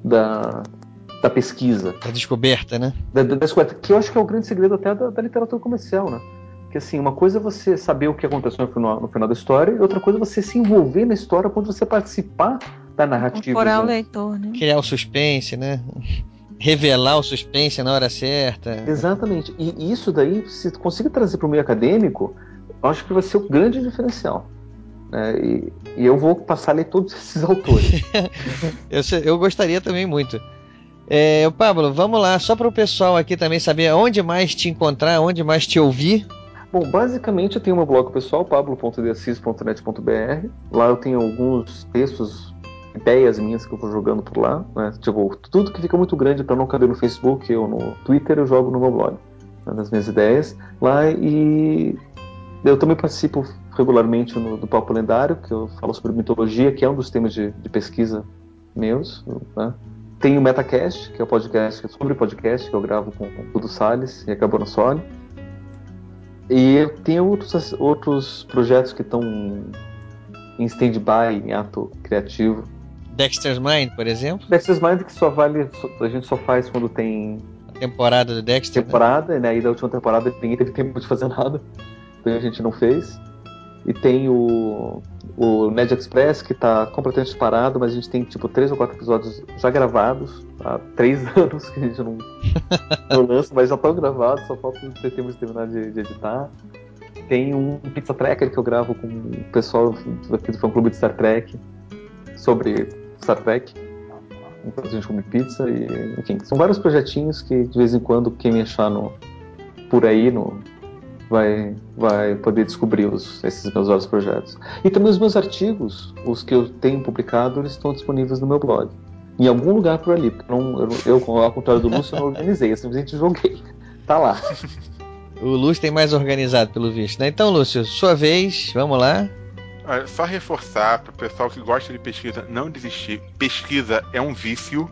Speaker 5: da, da pesquisa.
Speaker 4: Da descoberta, né?
Speaker 5: Da, da, descoberta, que eu acho que é o grande segredo até da, da, literatura comercial, né? Que assim, uma coisa é você saber o que aconteceu no final, no final da história, e outra coisa é você se envolver na história quando você participar da narrativa.
Speaker 7: Incorporar o leitor, né?
Speaker 4: Criar o suspense, né? Revelar o suspense na hora certa.
Speaker 5: Exatamente. E isso daí, se conseguir trazer para o meio acadêmico, eu acho que vai ser o grande diferencial. É, e, e, eu vou passar a ler todos esses autores.
Speaker 4: eu, eu, gostaria também muito. É, Pablo, vamos lá, só para o pessoal aqui também saber onde mais te encontrar, onde mais te ouvir.
Speaker 5: Bom, basicamente eu tenho meu blog pessoal, pablo.deassis.net.br. Lá eu tenho alguns textos, ideias minhas que eu vou jogando por lá. Né? Tipo, tudo que fica muito grande para não caber no Facebook ou no Twitter, eu jogo no meu blog, né? nas minhas ideias. Lá e eu também participo regularmente no, do Papo Lendário, que eu falo sobre mitologia, que é um dos temas de, de pesquisa meus. Né? Tem o Metacast, que é o podcast sobre podcast, que eu gravo com, com o Dudu Salles e a Cabana Soli. E tem outros, outros projetos que estão em stand-by, em ato criativo.
Speaker 4: Dexter's Mind, por exemplo.
Speaker 5: Dexter's Mind que só vale, a gente só faz quando tem
Speaker 4: A temporada do Dexter. né?
Speaker 5: temporada, né? E da última temporada ninguém teve tempo de fazer nada, então a gente não fez. E tem o, o Ned Express, que tá completamente parado, mas a gente tem tipo três ou quatro episódios já gravados, há três anos que a gente não, não lança, mas já estão gravados, só falta ter tempo de terminar de, de editar. Tem um Pizza Tracker que eu gravo com o pessoal aqui do fã clube de Star Trek sobre Star Trek. Enquanto a gente come pizza e, enfim, são vários projetinhos que de vez em quando quem me achar no, por aí no, vai, vai poder descobrir os, esses meus vários projetos. E também os meus artigos, os que eu tenho publicado, eles estão disponíveis no meu blog. Em algum lugar por ali, porque eu, não- eu, eu, ao contrário do Lúcio, eu não organizei, eu simplesmente joguei. Tá lá.
Speaker 4: O Lúcio tem mais organizado, pelo visto, né? Então, Lúcio, sua vez, vamos lá.
Speaker 6: Olha, só reforçar para o pessoal que gosta de pesquisa não desistir. Pesquisa é um vício,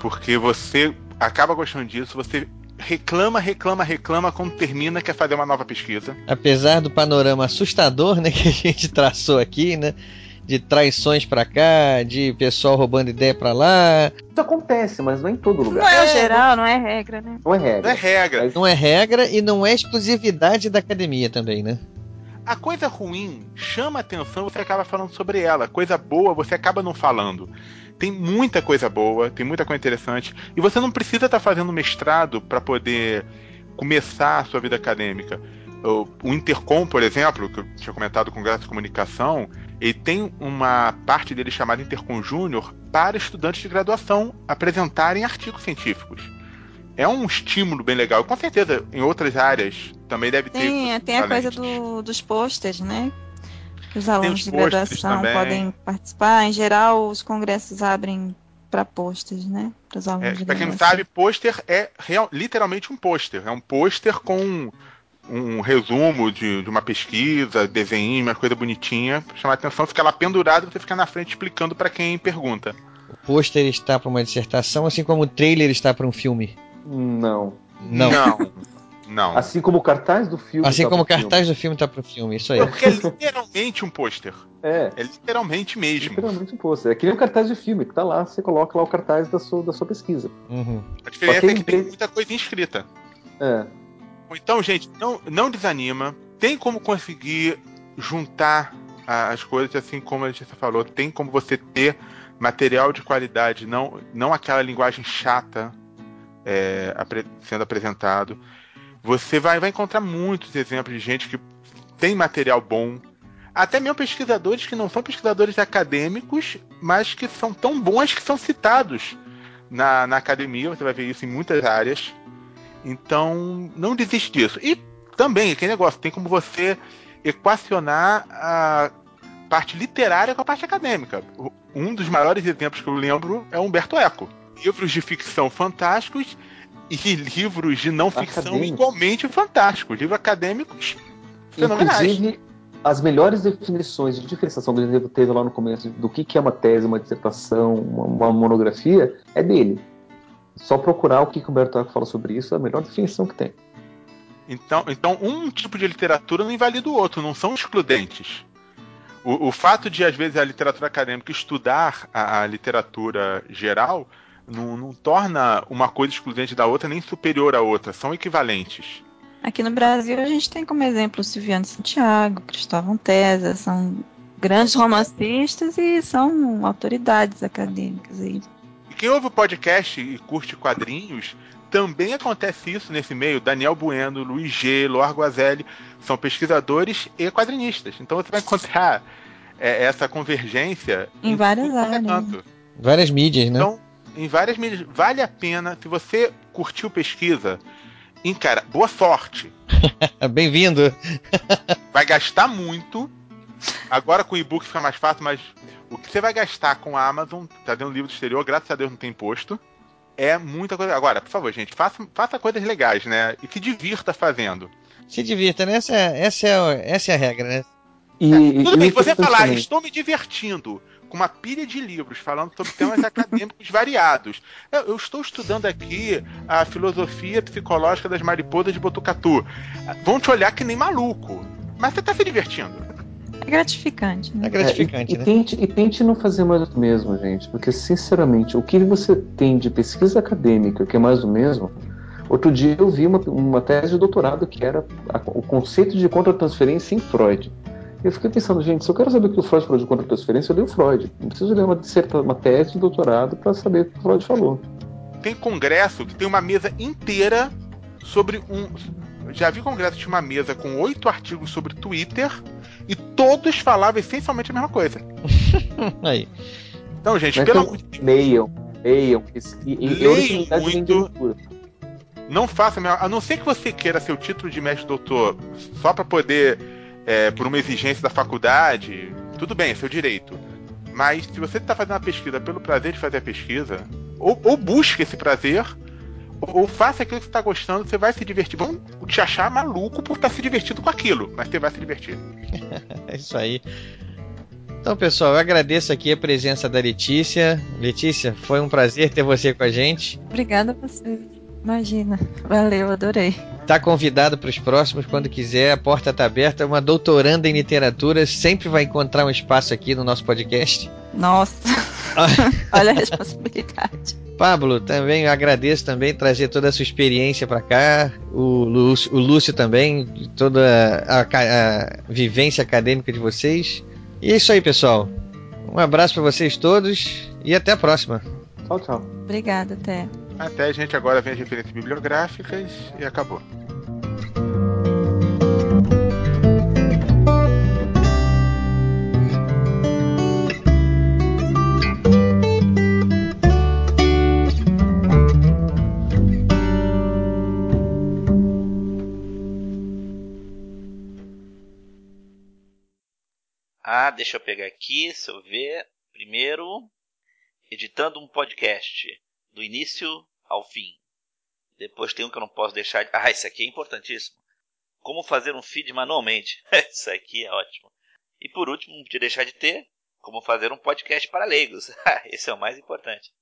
Speaker 6: porque você acaba gostando disso, você reclama, reclama, reclama quando termina quer fazer uma nova pesquisa.
Speaker 4: Apesar do panorama assustador, né, que a gente traçou aqui, né? De traições pra cá, de pessoal roubando ideia pra lá.
Speaker 5: Isso acontece, mas não é em todo lugar.
Speaker 7: Não é o geral, não é regra, né?
Speaker 5: Não é regra.
Speaker 6: Não é regra.
Speaker 4: Não é regra e não é exclusividade da academia também, né?
Speaker 6: A coisa ruim chama atenção, você acaba falando sobre ela. Coisa boa, você acaba não falando. Tem muita coisa boa, tem muita coisa interessante. E você não precisa estar fazendo mestrado para poder começar a sua vida acadêmica. O, o Intercom, por exemplo, que eu tinha comentado com Graça de Comunicação, ele tem uma parte dele chamada Intercom Júnior para estudantes de graduação apresentarem artigos científicos. É um estímulo bem legal. Com certeza, em outras áreas também deve ter.
Speaker 7: Tem, tem a coisa do, dos posters, né? Os alunos
Speaker 6: os
Speaker 7: de graduação
Speaker 6: também.
Speaker 7: podem participar. Em geral, os congressos abrem para posters, né? Para os alunos
Speaker 6: É,
Speaker 7: de
Speaker 6: pra quem sabe, pôster é real- literalmente um pôster. É um pôster com um resumo de, de uma pesquisa, desenho, uma coisa bonitinha, pra chamar a atenção, fica lá pendurado e você fica na frente explicando pra quem pergunta.
Speaker 4: O pôster está pra uma dissertação, assim como o trailer está pra um filme.
Speaker 5: Não.
Speaker 4: Não.
Speaker 6: Não. Não.
Speaker 5: Assim como o cartaz do filme.
Speaker 4: Assim
Speaker 5: tá
Speaker 4: como o
Speaker 5: pro filme.
Speaker 4: cartaz do filme tá pro filme, isso aí.
Speaker 6: Porque é literalmente um pôster.
Speaker 5: É.
Speaker 6: É literalmente mesmo.
Speaker 5: Literalmente um pôster. É que nem o cartaz de filme, que tá lá, você coloca lá o cartaz da sua, da sua pesquisa.
Speaker 4: Uhum.
Speaker 6: A diferença é que tem muita coisa inscrita.
Speaker 5: É.
Speaker 6: Então, gente, não, não desanima. Tem como conseguir juntar as coisas, assim como a gente falou. Tem como você ter material de qualidade, não, não aquela linguagem chata é, apre- sendo apresentado. Você vai, vai encontrar muitos exemplos de gente que tem material bom. Até mesmo pesquisadores que não são pesquisadores acadêmicos, mas que são tão bons que são citados na, na academia. Você vai ver isso em muitas áreas. Então, não desiste disso. E também, aquele negócio, tem como você equacionar a parte literária com a parte acadêmica. Um dos maiores exemplos que eu lembro é Humberto Eco. Livros de ficção fantásticos e livros de não ficção igualmente fantásticos. Livros acadêmicos fenomenais.
Speaker 5: Inclusive, as melhores definições de diferenciação que ele teve lá no começo do que, que é uma tese, uma dissertação, uma, uma monografia, é dele. Só procurar o que, que o Humberto Eco fala sobre isso, é a melhor definição que tem.
Speaker 6: Então, então, um tipo de literatura não invalida o outro, não são excludentes. O, o fato de, às vezes, a literatura acadêmica estudar a, a literatura geral não, não torna uma coisa excludente da outra nem superior à outra, são equivalentes.
Speaker 7: Aqui no Brasil, a gente tem como exemplo Silviano Santiago, Cristóvão Tesa, são grandes romancistas e são autoridades acadêmicas aí.
Speaker 6: E quem ouve o podcast e curte quadrinhos, também acontece isso nesse meio. Daniel Bueno, Luiz G, Loar Guazelli são pesquisadores e quadrinistas. Então você vai encontrar é, essa convergência
Speaker 7: Em várias
Speaker 6: tudo quanto é
Speaker 7: áreas.
Speaker 6: canto.
Speaker 4: Várias mídias, né?
Speaker 6: Então, em várias mídias, vale a pena, se você curtiu pesquisa, encara, boa sorte.
Speaker 4: Bem-vindo.
Speaker 6: Vai gastar muito. Agora com o e-book fica mais fácil, mas o que você vai gastar com a Amazon, trazendo livro do exterior, graças a Deus não tem imposto, é muita coisa. Agora, por favor, gente, faça, faça coisas legais, né? E se divirta fazendo.
Speaker 4: Se divirta, né? Essa é, essa é, a- essa é a regra, né?
Speaker 5: E,
Speaker 6: Tudo
Speaker 5: e
Speaker 6: bem, se você falar, estou me divertindo com uma pilha de livros falando sobre temas acadêmicos variados. Eu, eu estou estudando aqui a filosofia psicológica das mariposas de Botucatu. Vão te olhar que nem maluco. Mas você está se divertindo.
Speaker 7: É gratificante, né?
Speaker 4: É gratificante,
Speaker 5: É, e,
Speaker 4: né?
Speaker 5: e tente, e tente não fazer mais do mesmo, gente. Porque, sinceramente, o que você tem de pesquisa acadêmica que é mais do mesmo. Outro dia eu vi uma, uma tese de doutorado que era a- o conceito de contratransferência em Freud. Eu fiquei pensando, gente, se eu quero saber o que o Freud falou de contratransferência, eu leio o Freud. Não preciso ler uma, uma tese de doutorado para saber o que o Freud falou.
Speaker 6: Tem congresso que tem uma mesa inteira sobre um. Já vi congresso que tinha uma mesa com oito artigos sobre Twitter e todos falavam essencialmente a mesma coisa.
Speaker 4: Aí.
Speaker 6: Então, gente,
Speaker 5: Mas
Speaker 6: pelo
Speaker 5: então,
Speaker 6: amor de Deus,
Speaker 5: leiam, leiam.
Speaker 6: Leiam
Speaker 5: de
Speaker 6: muito. não faça a mesma- A não ser que você queira seu título de mestre doutor só para poder, é, por uma exigência da faculdade, tudo bem, é seu direito. Mas se você está fazendo uma pesquisa pelo prazer de fazer a pesquisa, ou, ou busque esse prazer, ou, ou faça aquilo que você está gostando, você vai se divertir. Vão te achar maluco por estar se divertindo com aquilo, mas você vai se divertir.
Speaker 4: É isso aí. Então, pessoal, eu agradeço aqui a presença da Letícia. Letícia, foi um prazer ter você com a gente.
Speaker 7: Obrigada a você. Imagina. Valeu, adorei.
Speaker 4: Tá convidado para os próximos quando quiser. A porta tá aberta. Uma doutoranda em literatura sempre vai encontrar um espaço aqui no nosso podcast.
Speaker 7: Nossa. Olha a responsabilidade.
Speaker 4: Pablo, também eu agradeço também trazer toda a sua experiência para cá. O Lúcio, o Lúcio também, toda a, a vivência acadêmica de vocês. E é isso aí, pessoal. Um abraço para vocês todos e até a próxima.
Speaker 5: Tchau, tchau.
Speaker 7: Obrigada, até.
Speaker 6: Até a gente agora vem as referências bibliográficas e acabou.
Speaker 8: Ah, deixa eu pegar aqui, se eu ver. Primeiro, editando um podcast do início ao fim. Depois tem um que eu não posso deixar de. Ah, esse aqui é importantíssimo. Como fazer um feed manualmente. Isso aqui é ótimo. E por último, não podia deixar de ter como fazer um podcast para leigos. Esse é o mais importante.